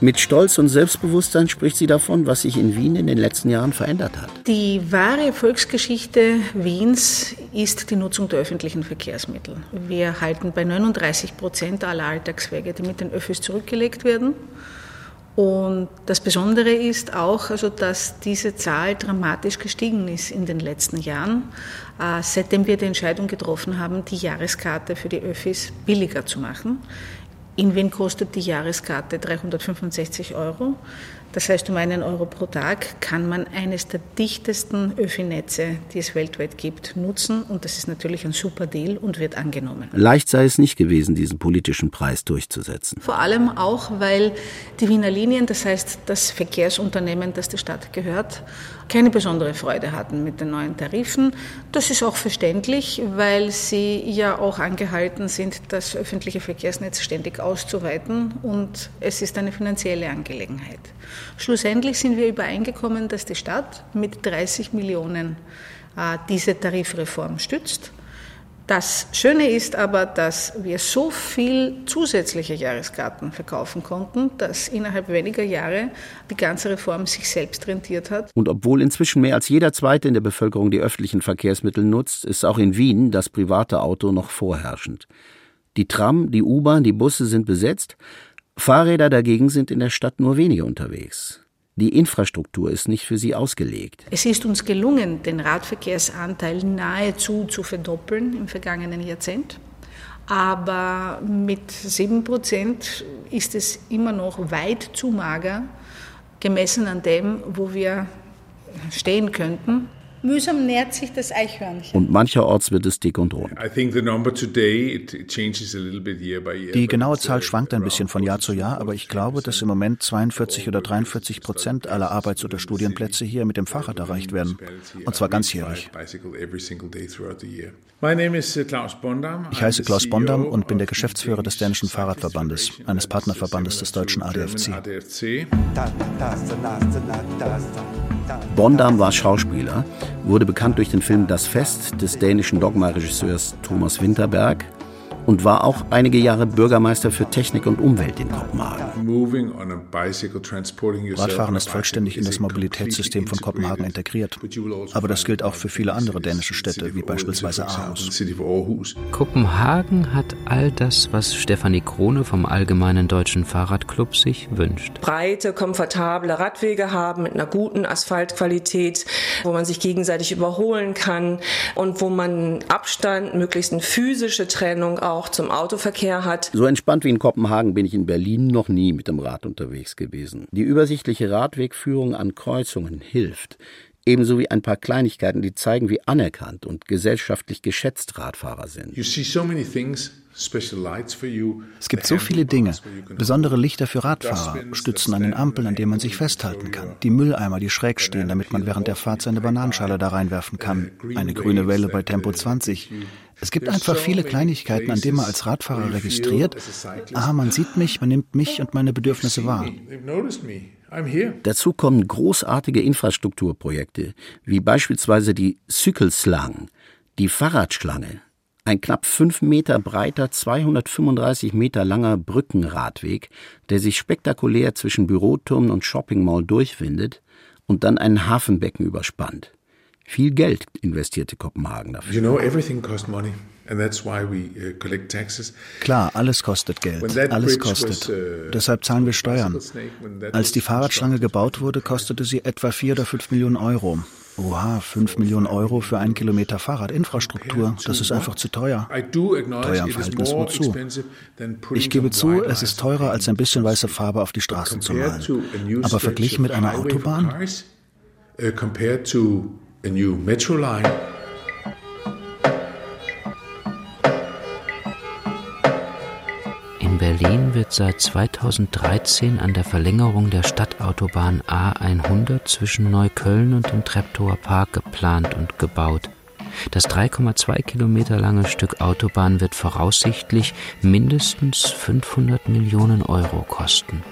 Mit Stolz und Selbstbewusstsein spricht sie davon, was sich in Wien in den letzten Jahren verändert hat. Die wahre Volksgeschichte Wiens ist die Nutzung der öffentlichen Verkehrsmittel. Wir halten bei 39 Prozent aller Alltagswege, die mit den Öffis zurückgelegt werden. Und das Besondere ist auch, also, dass diese Zahl dramatisch gestiegen ist in den letzten Jahren, äh, seitdem wir die Entscheidung getroffen haben, die Jahreskarte für die Öffis billiger zu machen. In Wien kostet die Jahreskarte 365 Euro. Das heißt, um einen Euro pro Tag kann man eines der dichtesten Öffi-Netze, die es weltweit gibt, nutzen. Und das ist natürlich ein super Deal und wird angenommen. Leicht sei es nicht gewesen, diesen politischen Preis durchzusetzen. Vor allem auch, weil die Wiener Linien, das heißt das Verkehrsunternehmen, das der Stadt gehört, keine besondere Freude hatten mit den neuen Tarifen. Das ist auch verständlich, weil sie ja auch angehalten sind, das öffentliche Verkehrsnetz ständig auszuweiten und es ist eine finanzielle Angelegenheit. Schlussendlich sind wir übereingekommen, dass die Stadt mit 30 Millionen äh, diese Tarifreform stützt. Das Schöne ist aber, dass wir so viel zusätzliche Jahreskarten verkaufen konnten, dass innerhalb weniger Jahre die ganze Reform sich selbst rentiert hat. Und obwohl inzwischen mehr als jeder Zweite in der Bevölkerung die öffentlichen Verkehrsmittel nutzt, ist auch in Wien das private Auto noch vorherrschend. Die Tram, die U-Bahn, die Busse sind besetzt, Fahrräder dagegen sind in der Stadt nur wenige unterwegs. Die Infrastruktur ist nicht für sie ausgelegt. Es ist uns gelungen, den Radverkehrsanteil nahezu zu verdoppeln im vergangenen Jahrzehnt. Aber mit sieben Prozent ist es immer noch weit zu mager, gemessen an dem, wo wir stehen könnten. Mühsam nährt sich das Eichhörnchen. Und mancherorts wird es dick und rund. Die genaue Zahl schwankt ein bisschen von Jahr zu Jahr, aber ich glaube, dass im Moment 42 oder 43 Prozent aller Arbeits- oder Studienplätze hier mit dem Fahrrad erreicht werden. Und zwar ganzjährig. Ich heiße Klaus Bondam und bin der Geschäftsführer des Dänischen Fahrradverbandes, eines Partnerverbandes des deutschen ADFC. Bondam war Schauspieler, wurde bekannt durch den Film Das Fest des dänischen Dogma-Regisseurs Thomas Winterberg und war auch einige Jahre Bürgermeister für Technik und Umwelt in Kopenhagen. Radfahren ist vollständig in das Mobilitätssystem von Kopenhagen integriert. Aber das gilt auch für viele andere dänische Städte, wie beispielsweise Aarhus. Kopenhagen hat all das, was Stefanie Krone vom Allgemeinen Deutschen Fahrradclub sich wünscht. Breite, komfortable Radwege haben mit einer guten Asphaltqualität, wo man sich gegenseitig überholen kann und wo man Abstand, möglichst eine physische Trennung auch auch zum Autoverkehr hat. So entspannt wie in Kopenhagen bin ich in Berlin noch nie mit dem Rad unterwegs gewesen. Die übersichtliche Radwegführung an Kreuzungen hilft. Ebenso wie ein paar Kleinigkeiten, die zeigen, wie anerkannt und gesellschaftlich geschätzt Radfahrer sind. Es gibt so viele Dinge, besondere Lichter für Radfahrer, Stützen an den Ampeln, an denen man sich festhalten kann, die Mülleimer, die schräg stehen, damit man während der Fahrt seine Bananenschale da reinwerfen kann, eine grüne Welle bei Tempo 20. Es gibt einfach viele Kleinigkeiten, an denen man als Radfahrer registriert, aha, man sieht mich, man nimmt mich und meine Bedürfnisse wahr. Dazu kommen großartige Infrastrukturprojekte, wie beispielsweise die Cykelslang, die Fahrradschlange, ein knapp fünf Meter breiter, 235 Meter langer Brückenradweg, der sich spektakulär zwischen Büroturmen und Shopping Mall durchwindet und dann ein Hafenbecken überspannt. Viel Geld investierte Kopenhagen dafür. You know, everything costs money. And that's why we uh, collect taxes. Klar, alles kostet Geld. Alles kostet. Uh, Deshalb zahlen wir Steuern. Als die Fahrradschlange gebaut wurde, kostete sie etwa 4 oder 5 Millionen Euro. Oha, 5 Millionen Euro für einen Kilometer Fahrradinfrastruktur, das ist einfach zu teuer. Teuer im Verhältnis wozu? Ich gebe zu, es ist teurer, als ein bisschen weiße Farbe auf die Straßen zu malen. Aber verglichen mit einer Autobahn? Uh, compared to a new metro line, Berlin wird seit 2013 an der Verlängerung der Stadtautobahn A100 zwischen Neukölln und dem Treptower Park geplant und gebaut. Das 3,2 Kilometer lange Stück Autobahn wird voraussichtlich mindestens 500 Millionen Euro kosten.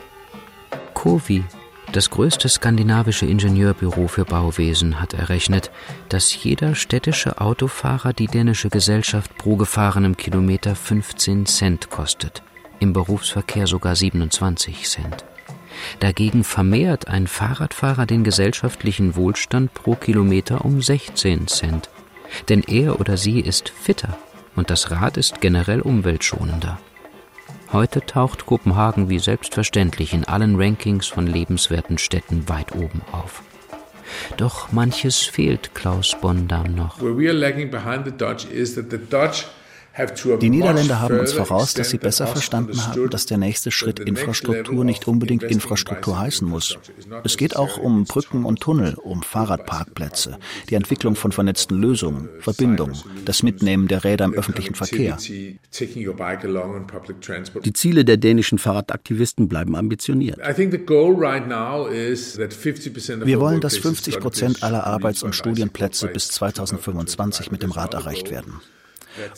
COVI, das größte skandinavische Ingenieurbüro für Bauwesen, hat errechnet, dass jeder städtische Autofahrer die dänische Gesellschaft pro gefahrenem Kilometer 15 Cent kostet im Berufsverkehr sogar 27 Cent. Dagegen vermehrt ein Fahrradfahrer den gesellschaftlichen Wohlstand pro Kilometer um 16 Cent. Denn er oder sie ist fitter und das Rad ist generell umweltschonender. Heute taucht Kopenhagen wie selbstverständlich in allen Rankings von lebenswerten Städten weit oben auf. Doch manches fehlt Klaus Bondam noch. Where we are lagging behind the Dutch is that the Dutch die Niederländer haben uns voraus, dass sie besser verstanden haben, dass der nächste Schritt Infrastruktur nicht unbedingt Infrastruktur heißen muss. Es geht auch um Brücken und Tunnel, um Fahrradparkplätze, die Entwicklung von vernetzten Lösungen, Verbindungen, das Mitnehmen der Räder im öffentlichen Verkehr. Die Ziele der dänischen Fahrradaktivisten bleiben ambitioniert. Wir wollen, dass 50 Prozent aller Arbeits- und Studienplätze bis 2025 mit dem Rad erreicht werden.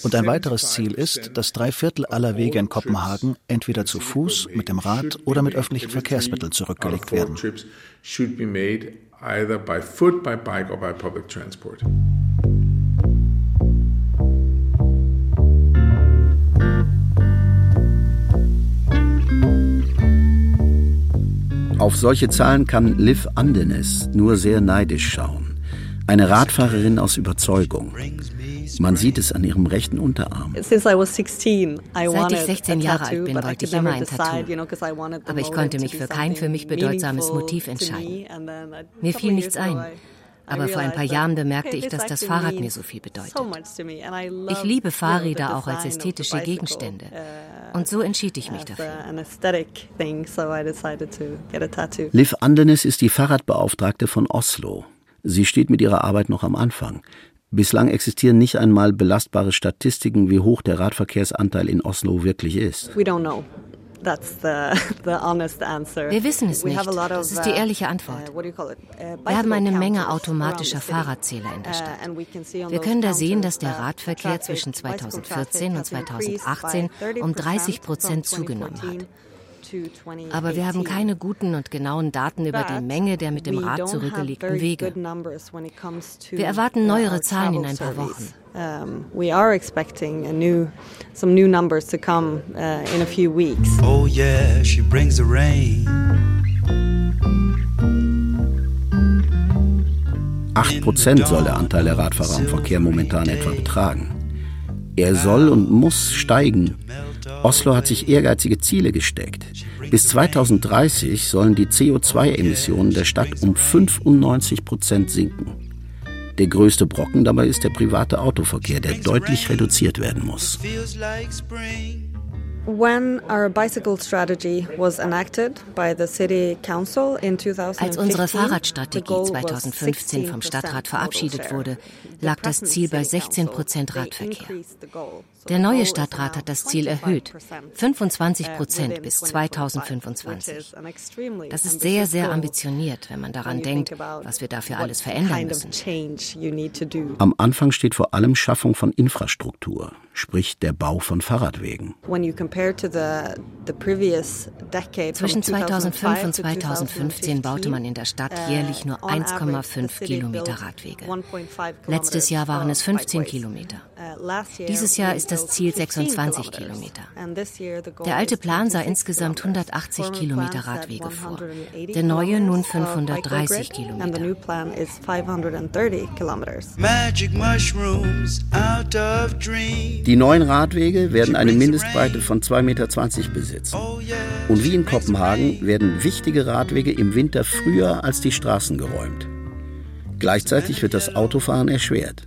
Und ein weiteres Ziel ist, dass drei Viertel aller Wege in Kopenhagen entweder zu Fuß, mit dem Rad oder mit öffentlichen Verkehrsmitteln zurückgelegt werden. Auf solche Zahlen kann Liv Andenes nur sehr neidisch schauen. Eine Radfahrerin aus Überzeugung. Man sieht es an ihrem rechten Unterarm. Seit ich 16 Jahre alt bin, wollte ich immer ein Tattoo. Aber ich konnte mich für kein für mich bedeutsames Motiv entscheiden. Mir fiel nichts ein. Aber vor ein paar Jahren bemerkte ich, dass das Fahrrad mir so viel bedeutet. Ich liebe Fahrräder auch als ästhetische Gegenstände. Uh, Und so entschied ich mich dafür. Liv Andenes ist die Fahrradbeauftragte von Oslo. Sie steht mit ihrer Arbeit noch am Anfang. Bislang existieren nicht einmal belastbare Statistiken, wie hoch der Radverkehrsanteil in Oslo wirklich ist. Wir wissen es nicht. Das ist die ehrliche uh, Antwort. Uh, Wir haben eine Menge automatischer Fahrradzähler in der uh, Stadt. Wir können da sehen, dass der Radverkehr zwischen 2014 und 2018 um 30 Prozent zugenommen hat. Aber wir haben keine guten und genauen Daten über die Menge der mit dem Rad zurückgelegten Wege. Wir erwarten neuere Zahlen in ein paar Wochen. We are expecting a new, some new numbers to come uh, in a few weeks. Oh yeah, she brings the rain. 8% soll der Anteil der Radfahrer im Verkehr momentan etwa betragen. Er soll und muss steigen. Oslo hat sich ehrgeizige Ziele gesteckt. Bis 2030 sollen die CO2-Emissionen der Stadt um 95 Prozent sinken. Der größte Brocken dabei ist der private Autoverkehr, der deutlich reduziert werden muss. Als unsere Fahrradstrategie 2015 vom Stadtrat verabschiedet wurde, lag das Ziel bei 16 Prozent Radverkehr. Der neue Stadtrat hat das Ziel erhöht, 25 Prozent bis 2025. Das ist sehr, sehr ambitioniert, wenn man daran denkt, was wir dafür alles verändern müssen. Am Anfang steht vor allem Schaffung von Infrastruktur, sprich der Bau von Fahrradwegen. Zwischen 2005 und 2015 baute man in der Stadt jährlich nur 1,5 Kilometer Radwege. Letztlich Letztes Jahr waren es 15 Kilometer. Dieses Jahr ist das Ziel 26 Kilometer. Der alte Plan sah insgesamt 180 Kilometer Radwege vor. Der neue nun 530 Kilometer. Die neuen Radwege werden eine Mindestbreite von 2,20 Meter besitzen. Und wie in Kopenhagen werden wichtige Radwege im Winter früher als die Straßen geräumt. Gleichzeitig wird das Autofahren erschwert.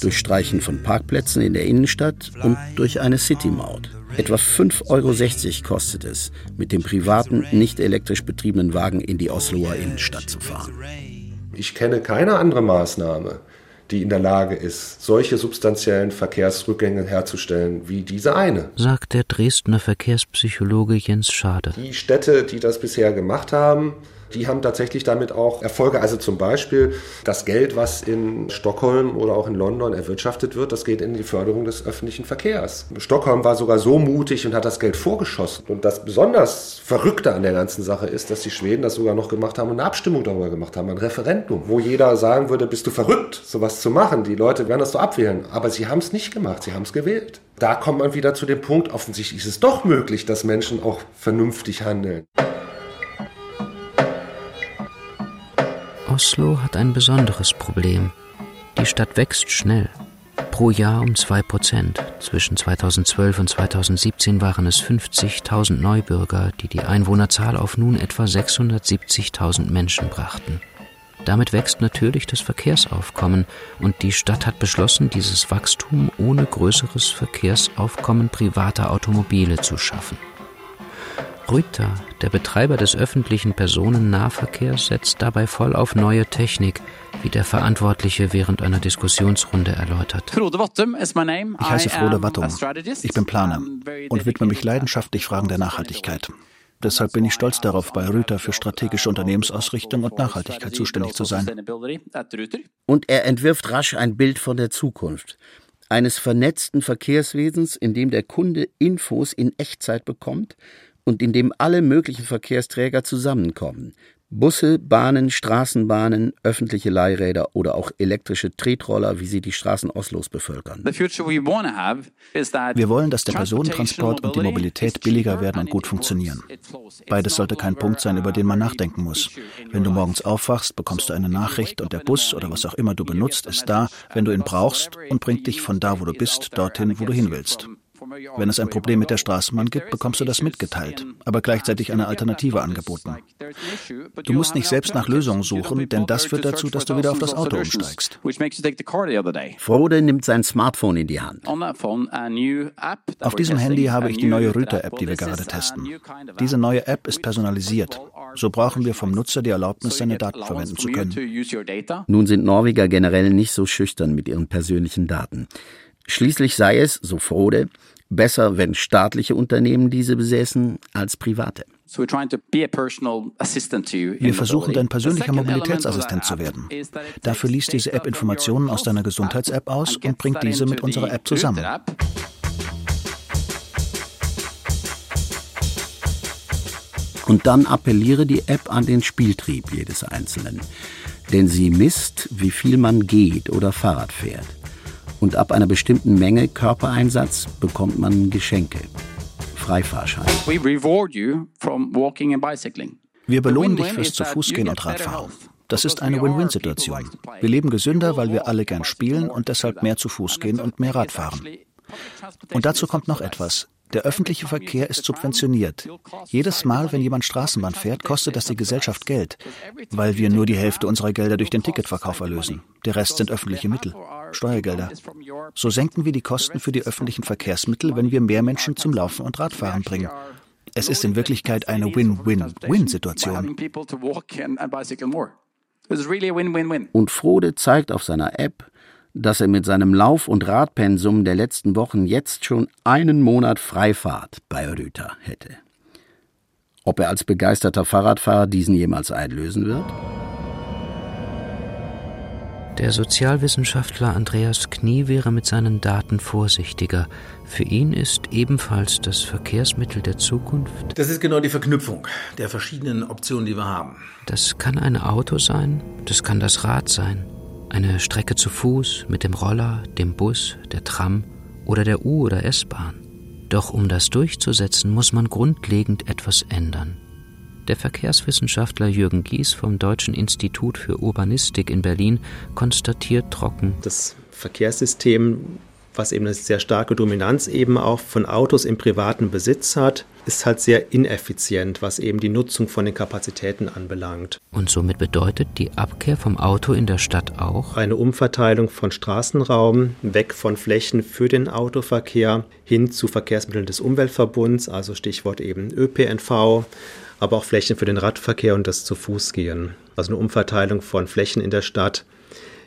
Durch Streichen von Parkplätzen in der Innenstadt und durch eine City-Maut. Etwa 5,60 Euro kostet es, mit dem privaten, nicht elektrisch betriebenen Wagen in die Osloer Innenstadt zu fahren. Ich kenne keine andere Maßnahme, die in der Lage ist, solche substanziellen Verkehrsrückgänge herzustellen wie diese eine. Sagt der Dresdner Verkehrspsychologe Jens Schade. Die Städte, die das bisher gemacht haben, die haben tatsächlich damit auch Erfolge. Also zum Beispiel das Geld, was in Stockholm oder auch in London erwirtschaftet wird, das geht in die Förderung des öffentlichen Verkehrs. Stockholm war sogar so mutig und hat das Geld vorgeschossen. Und das besonders Verrückte an der ganzen Sache ist, dass die Schweden das sogar noch gemacht haben und eine Abstimmung darüber gemacht haben, ein Referendum, wo jeder sagen würde, bist du verrückt, sowas zu machen. Die Leute werden das so abwählen. Aber sie haben es nicht gemacht, sie haben es gewählt. Da kommt man wieder zu dem Punkt, offensichtlich ist es doch möglich, dass Menschen auch vernünftig handeln. Oslo hat ein besonderes Problem. Die Stadt wächst schnell. Pro Jahr um 2 Prozent. Zwischen 2012 und 2017 waren es 50.000 Neubürger, die die Einwohnerzahl auf nun etwa 670.000 Menschen brachten. Damit wächst natürlich das Verkehrsaufkommen und die Stadt hat beschlossen, dieses Wachstum ohne größeres Verkehrsaufkommen privater Automobile zu schaffen. Rütter, der Betreiber des öffentlichen Personennahverkehrs, setzt dabei voll auf neue Technik, wie der Verantwortliche während einer Diskussionsrunde erläutert. Ich heiße Frode Wattum. Ich bin Planer und widme mich leidenschaftlich Fragen der Nachhaltigkeit. Deshalb bin ich stolz darauf, bei Rüter für strategische Unternehmensausrichtung und Nachhaltigkeit zuständig zu sein. Und er entwirft rasch ein Bild von der Zukunft. Eines vernetzten Verkehrswesens, in dem der Kunde Infos in Echtzeit bekommt und in dem alle möglichen Verkehrsträger zusammenkommen. Busse, Bahnen, Straßenbahnen, öffentliche Leihräder oder auch elektrische Tretroller, wie sie die Straßen Oslos bevölkern. Wir wollen, dass der Personentransport und die Mobilität billiger werden und gut funktionieren. Beides sollte kein Punkt sein, über den man nachdenken muss. Wenn du morgens aufwachst, bekommst du eine Nachricht und der Bus oder was auch immer du benutzt, ist da, wenn du ihn brauchst und bringt dich von da, wo du bist, dorthin, wo du hin willst. Wenn es ein Problem mit der Straßenbahn gibt, bekommst du das mitgeteilt, aber gleichzeitig eine Alternative angeboten. Du musst nicht selbst nach Lösungen suchen, denn das führt dazu, dass du wieder auf das Auto umsteigst. Frode nimmt sein Smartphone in die Hand. Auf diesem Handy habe ich die neue Rüter-App, die wir gerade testen. Diese neue App ist personalisiert. So brauchen wir vom Nutzer die Erlaubnis, seine Daten verwenden zu können. Nun sind Norweger generell nicht so schüchtern mit ihren persönlichen Daten. Schließlich sei es, so Frode, besser, wenn staatliche Unternehmen diese besäßen, als private. Wir versuchen, dein persönlicher Mobilitätsassistent zu werden. Dafür liest diese App Informationen aus deiner Gesundheits-App aus und bringt diese mit unserer App zusammen. Und dann appelliere die App an den Spieltrieb jedes Einzelnen. Denn sie misst, wie viel man geht oder Fahrrad fährt und ab einer bestimmten Menge Körpereinsatz bekommt man Geschenke. Freifahrschein. Wir belohnen dich fürs zu Fuß gehen und Radfahren. Das ist eine Win-Win-Situation. Wir leben gesünder, weil wir alle gern spielen und deshalb mehr zu Fuß gehen und mehr Rad fahren. Und dazu kommt noch etwas. Der öffentliche Verkehr ist subventioniert. Jedes Mal, wenn jemand Straßenbahn fährt, kostet das die Gesellschaft Geld, weil wir nur die Hälfte unserer Gelder durch den Ticketverkauf erlösen. Der Rest sind öffentliche Mittel, Steuergelder. So senken wir die Kosten für die öffentlichen Verkehrsmittel, wenn wir mehr Menschen zum Laufen und Radfahren bringen. Es ist in Wirklichkeit eine Win-Win-Win-Situation. Und Frode zeigt auf seiner App, dass er mit seinem Lauf- und Radpensum der letzten Wochen jetzt schon einen Monat Freifahrt bei Rüter hätte. Ob er als begeisterter Fahrradfahrer diesen jemals einlösen wird? Der Sozialwissenschaftler Andreas Knie wäre mit seinen Daten vorsichtiger. Für ihn ist ebenfalls das Verkehrsmittel der Zukunft. Das ist genau die Verknüpfung der verschiedenen Optionen, die wir haben. Das kann ein Auto sein, das kann das Rad sein. Eine Strecke zu Fuß, mit dem Roller, dem Bus, der Tram oder der U- oder S-Bahn. Doch um das durchzusetzen, muss man grundlegend etwas ändern. Der Verkehrswissenschaftler Jürgen Gies vom Deutschen Institut für Urbanistik in Berlin konstatiert trocken. Das Verkehrssystem was eben eine sehr starke Dominanz eben auch von Autos im privaten Besitz hat, ist halt sehr ineffizient, was eben die Nutzung von den Kapazitäten anbelangt. Und somit bedeutet die Abkehr vom Auto in der Stadt auch eine Umverteilung von Straßenraum weg von Flächen für den Autoverkehr hin zu Verkehrsmitteln des Umweltverbunds, also Stichwort eben ÖPNV, aber auch Flächen für den Radverkehr und das zu Fuß gehen. Also eine Umverteilung von Flächen in der Stadt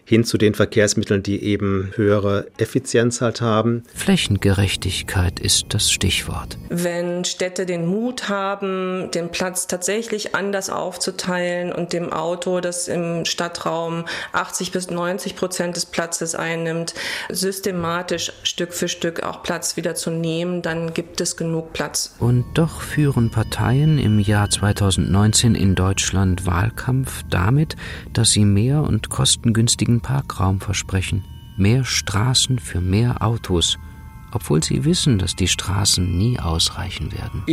hin zu den Verkehrsmitteln, die eben höhere Effizienz halt haben. Flächengerechtigkeit ist das Stichwort. Wenn Städte den Mut haben, den Platz tatsächlich anders aufzuteilen und dem Auto, das im Stadtraum 80 bis 90 Prozent des Platzes einnimmt, systematisch Stück für Stück auch Platz wieder zu nehmen, dann gibt es genug Platz. Und doch führen Parteien im Jahr 2019 in Deutschland Wahlkampf damit, dass sie mehr und kostengünstigen Parkraum versprechen, mehr Straßen für mehr Autos, obwohl sie wissen, dass die Straßen nie ausreichen werden.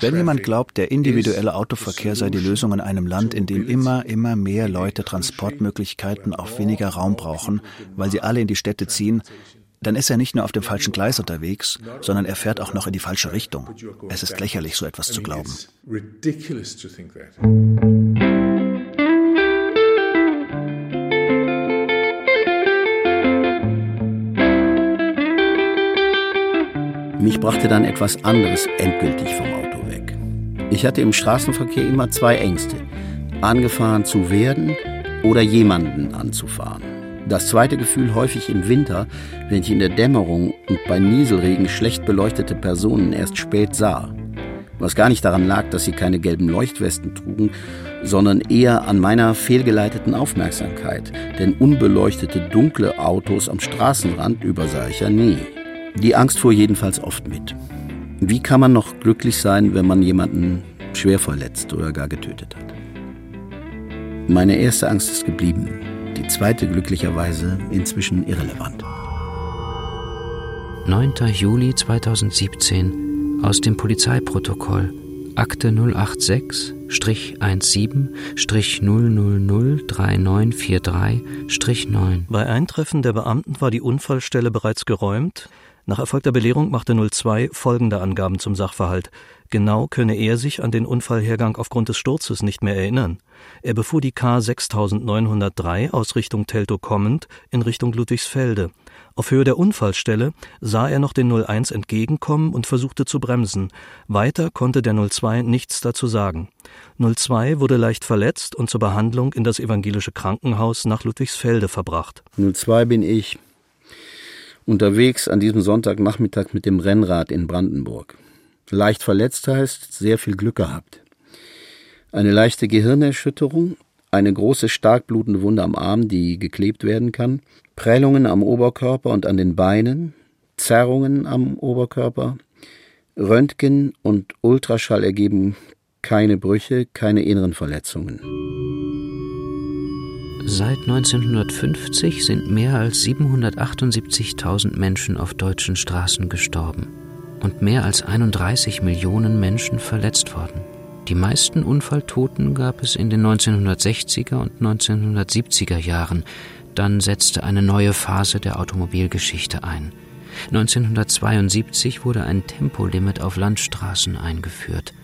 Wenn jemand glaubt, der individuelle Autoverkehr sei die Lösung in einem Land, in dem immer, immer mehr Leute Transportmöglichkeiten auf weniger Raum brauchen, weil sie alle in die Städte ziehen, dann ist er nicht nur auf dem falschen Gleis unterwegs, sondern er fährt auch noch in die falsche Richtung. Es ist lächerlich, so etwas zu glauben. Mich brachte dann etwas anderes endgültig vom Auto weg. Ich hatte im Straßenverkehr immer zwei Ängste. Angefahren zu werden oder jemanden anzufahren. Das zweite Gefühl häufig im Winter, wenn ich in der Dämmerung und bei Nieselregen schlecht beleuchtete Personen erst spät sah. Was gar nicht daran lag, dass sie keine gelben Leuchtwesten trugen, sondern eher an meiner fehlgeleiteten Aufmerksamkeit. Denn unbeleuchtete dunkle Autos am Straßenrand übersah ich ja nie. Die Angst fuhr jedenfalls oft mit. Wie kann man noch glücklich sein, wenn man jemanden schwer verletzt oder gar getötet hat? Meine erste Angst ist geblieben, die zweite glücklicherweise inzwischen irrelevant. 9. Juli 2017 aus dem Polizeiprotokoll Akte 086-117-0003943-9. Bei Eintreffen der Beamten war die Unfallstelle bereits geräumt, nach erfolgter Belehrung machte 02 folgende Angaben zum Sachverhalt. Genau könne er sich an den Unfallhergang aufgrund des Sturzes nicht mehr erinnern. Er befuhr die K 6903 aus Richtung Teltow kommend in Richtung Ludwigsfelde. Auf Höhe der Unfallstelle sah er noch den 01 entgegenkommen und versuchte zu bremsen. Weiter konnte der 02 nichts dazu sagen. 02 wurde leicht verletzt und zur Behandlung in das evangelische Krankenhaus nach Ludwigsfelde verbracht. 02 bin ich unterwegs an diesem Sonntagnachmittag mit dem Rennrad in Brandenburg. Leicht verletzt heißt sehr viel Glück gehabt. Eine leichte Gehirnerschütterung, eine große stark blutende Wunde am Arm, die geklebt werden kann, Prellungen am Oberkörper und an den Beinen, Zerrungen am Oberkörper, Röntgen und Ultraschall ergeben keine Brüche, keine inneren Verletzungen. Seit 1950 sind mehr als 778.000 Menschen auf deutschen Straßen gestorben und mehr als 31 Millionen Menschen verletzt worden. Die meisten Unfalltoten gab es in den 1960er und 1970er Jahren. Dann setzte eine neue Phase der Automobilgeschichte ein. 1972 wurde ein Tempolimit auf Landstraßen eingeführt.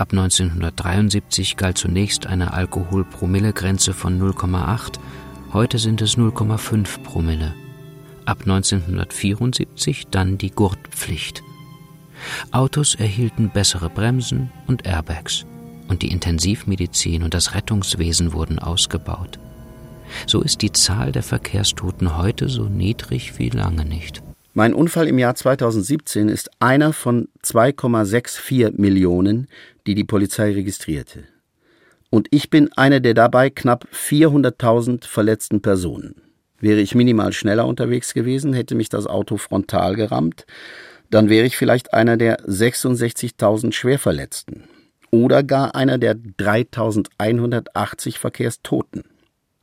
Ab 1973 galt zunächst eine Alkoholpromillegrenze von 0,8, heute sind es 0,5 Promille. Ab 1974 dann die Gurtpflicht. Autos erhielten bessere Bremsen und Airbags und die Intensivmedizin und das Rettungswesen wurden ausgebaut. So ist die Zahl der Verkehrstoten heute so niedrig wie lange nicht. Mein Unfall im Jahr 2017 ist einer von 2,64 Millionen, die die Polizei registrierte. Und ich bin eine der dabei knapp 400.000 verletzten Personen. Wäre ich minimal schneller unterwegs gewesen, hätte mich das Auto frontal gerammt, dann wäre ich vielleicht einer der 66.000 Schwerverletzten. oder gar einer der 3180 Verkehrstoten.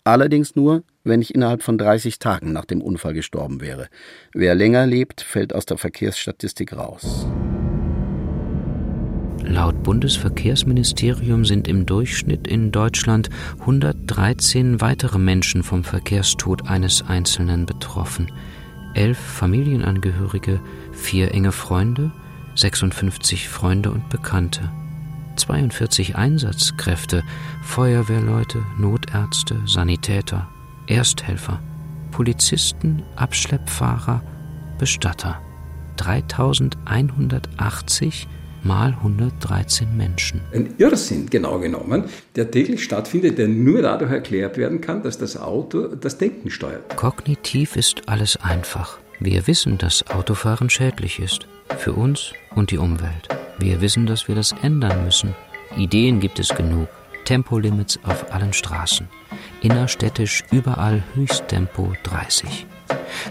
Allerdings nur, wenn ich innerhalb von 30 Tagen nach dem Unfall gestorben wäre. Wer länger lebt, fällt aus der Verkehrsstatistik raus. Laut Bundesverkehrsministerium sind im Durchschnitt in Deutschland 113 weitere Menschen vom Verkehrstod eines Einzelnen betroffen. Elf Familienangehörige, vier enge Freunde, 56 Freunde und Bekannte. 42 Einsatzkräfte, Feuerwehrleute, Notärzte, Sanitäter, Ersthelfer, Polizisten, Abschleppfahrer, Bestatter. 3180 mal 113 Menschen. Ein Irrsinn, genau genommen, der täglich stattfindet, der nur dadurch erklärt werden kann, dass das Auto das Denken steuert. Kognitiv ist alles einfach. Wir wissen, dass Autofahren schädlich ist. Für uns und die Umwelt. Wir wissen, dass wir das ändern müssen. Ideen gibt es genug. Tempolimits auf allen Straßen. Innerstädtisch überall Höchsttempo 30.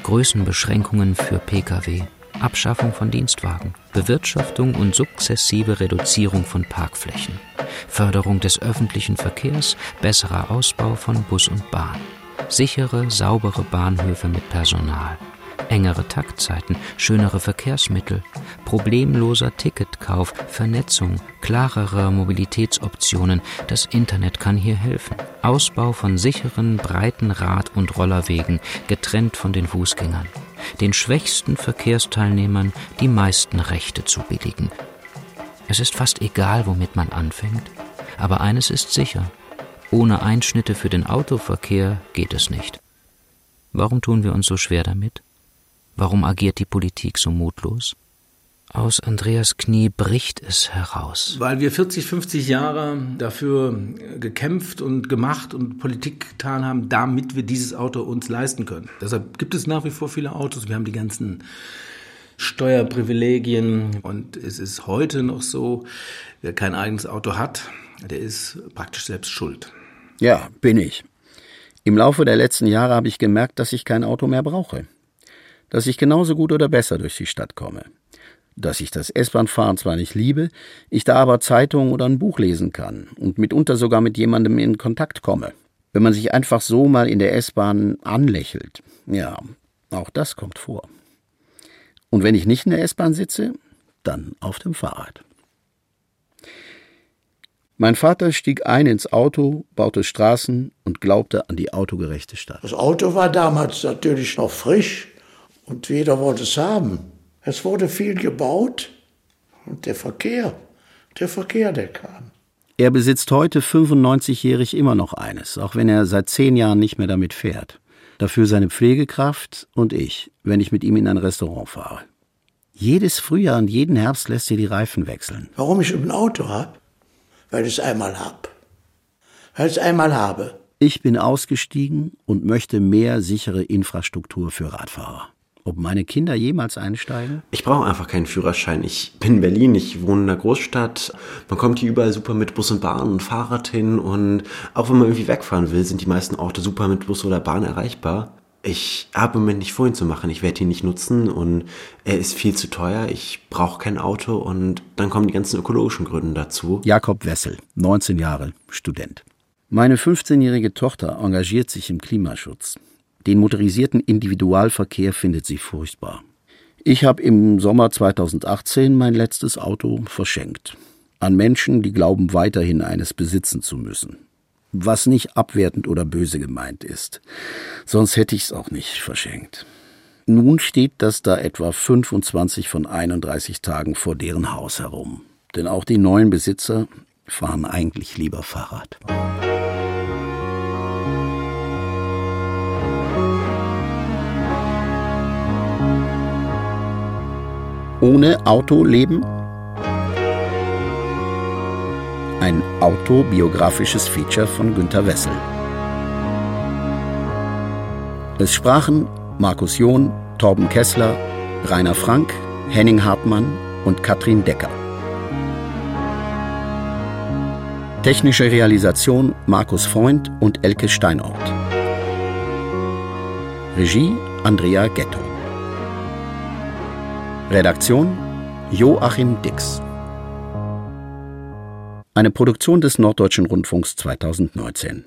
Größenbeschränkungen für Pkw. Abschaffung von Dienstwagen, Bewirtschaftung und sukzessive Reduzierung von Parkflächen, Förderung des öffentlichen Verkehrs, besserer Ausbau von Bus und Bahn, sichere, saubere Bahnhöfe mit Personal, engere Taktzeiten, schönere Verkehrsmittel, problemloser Ticketkauf, Vernetzung, klarere Mobilitätsoptionen, das Internet kann hier helfen. Ausbau von sicheren, breiten Rad- und Rollerwegen, getrennt von den Fußgängern. Den schwächsten Verkehrsteilnehmern die meisten Rechte zu billigen. Es ist fast egal, womit man anfängt, aber eines ist sicher. Ohne Einschnitte für den Autoverkehr geht es nicht. Warum tun wir uns so schwer damit? Warum agiert die Politik so mutlos? Aus Andreas Knie bricht es heraus. Weil wir 40, 50 Jahre dafür gekämpft und gemacht und Politik getan haben, damit wir dieses Auto uns leisten können. Deshalb gibt es nach wie vor viele Autos. Wir haben die ganzen Steuerprivilegien und es ist heute noch so, wer kein eigenes Auto hat, der ist praktisch selbst schuld. Ja, bin ich. Im Laufe der letzten Jahre habe ich gemerkt, dass ich kein Auto mehr brauche dass ich genauso gut oder besser durch die Stadt komme. Dass ich das S-Bahn-Fahren zwar nicht liebe, ich da aber Zeitung oder ein Buch lesen kann und mitunter sogar mit jemandem in Kontakt komme. Wenn man sich einfach so mal in der S-Bahn anlächelt. Ja, auch das kommt vor. Und wenn ich nicht in der S-Bahn sitze, dann auf dem Fahrrad. Mein Vater stieg ein ins Auto, baute Straßen und glaubte an die autogerechte Stadt. Das Auto war damals natürlich noch frisch und jeder wollte es haben. Es wurde viel gebaut und der Verkehr, der Verkehr, der kam. Er besitzt heute 95-jährig immer noch eines, auch wenn er seit zehn Jahren nicht mehr damit fährt. Dafür seine Pflegekraft und ich, wenn ich mit ihm in ein Restaurant fahre. Jedes Frühjahr und jeden Herbst lässt er die Reifen wechseln. Warum ich ein Auto habe? Weil ich es einmal hab. Weil ich es einmal habe. Ich bin ausgestiegen und möchte mehr sichere Infrastruktur für Radfahrer ob meine Kinder jemals einsteigen? Ich brauche einfach keinen Führerschein. Ich bin in Berlin, ich wohne in einer Großstadt. Man kommt hier überall super mit Bus und Bahn und Fahrrad hin und auch wenn man irgendwie wegfahren will, sind die meisten Orte super mit Bus oder Bahn erreichbar. Ich habe im Moment nicht vorhin zu machen. Ich werde ihn nicht nutzen und er ist viel zu teuer. Ich brauche kein Auto und dann kommen die ganzen ökologischen Gründe dazu. Jakob Wessel, 19 Jahre, Student. Meine 15-jährige Tochter engagiert sich im Klimaschutz. Den motorisierten Individualverkehr findet sie furchtbar. Ich habe im Sommer 2018 mein letztes Auto verschenkt. An Menschen, die glauben, weiterhin eines besitzen zu müssen. Was nicht abwertend oder böse gemeint ist. Sonst hätte ich es auch nicht verschenkt. Nun steht das da etwa 25 von 31 Tagen vor deren Haus herum. Denn auch die neuen Besitzer fahren eigentlich lieber Fahrrad. Ohne Auto leben? Ein autobiografisches Feature von Günter Wessel. Es sprachen Markus John, Torben Kessler, Rainer Frank, Henning Hartmann und Katrin Decker. Technische Realisation Markus Freund und Elke Steinort. Regie Andrea Ghetto. Redaktion Joachim Dix. Eine Produktion des Norddeutschen Rundfunks 2019.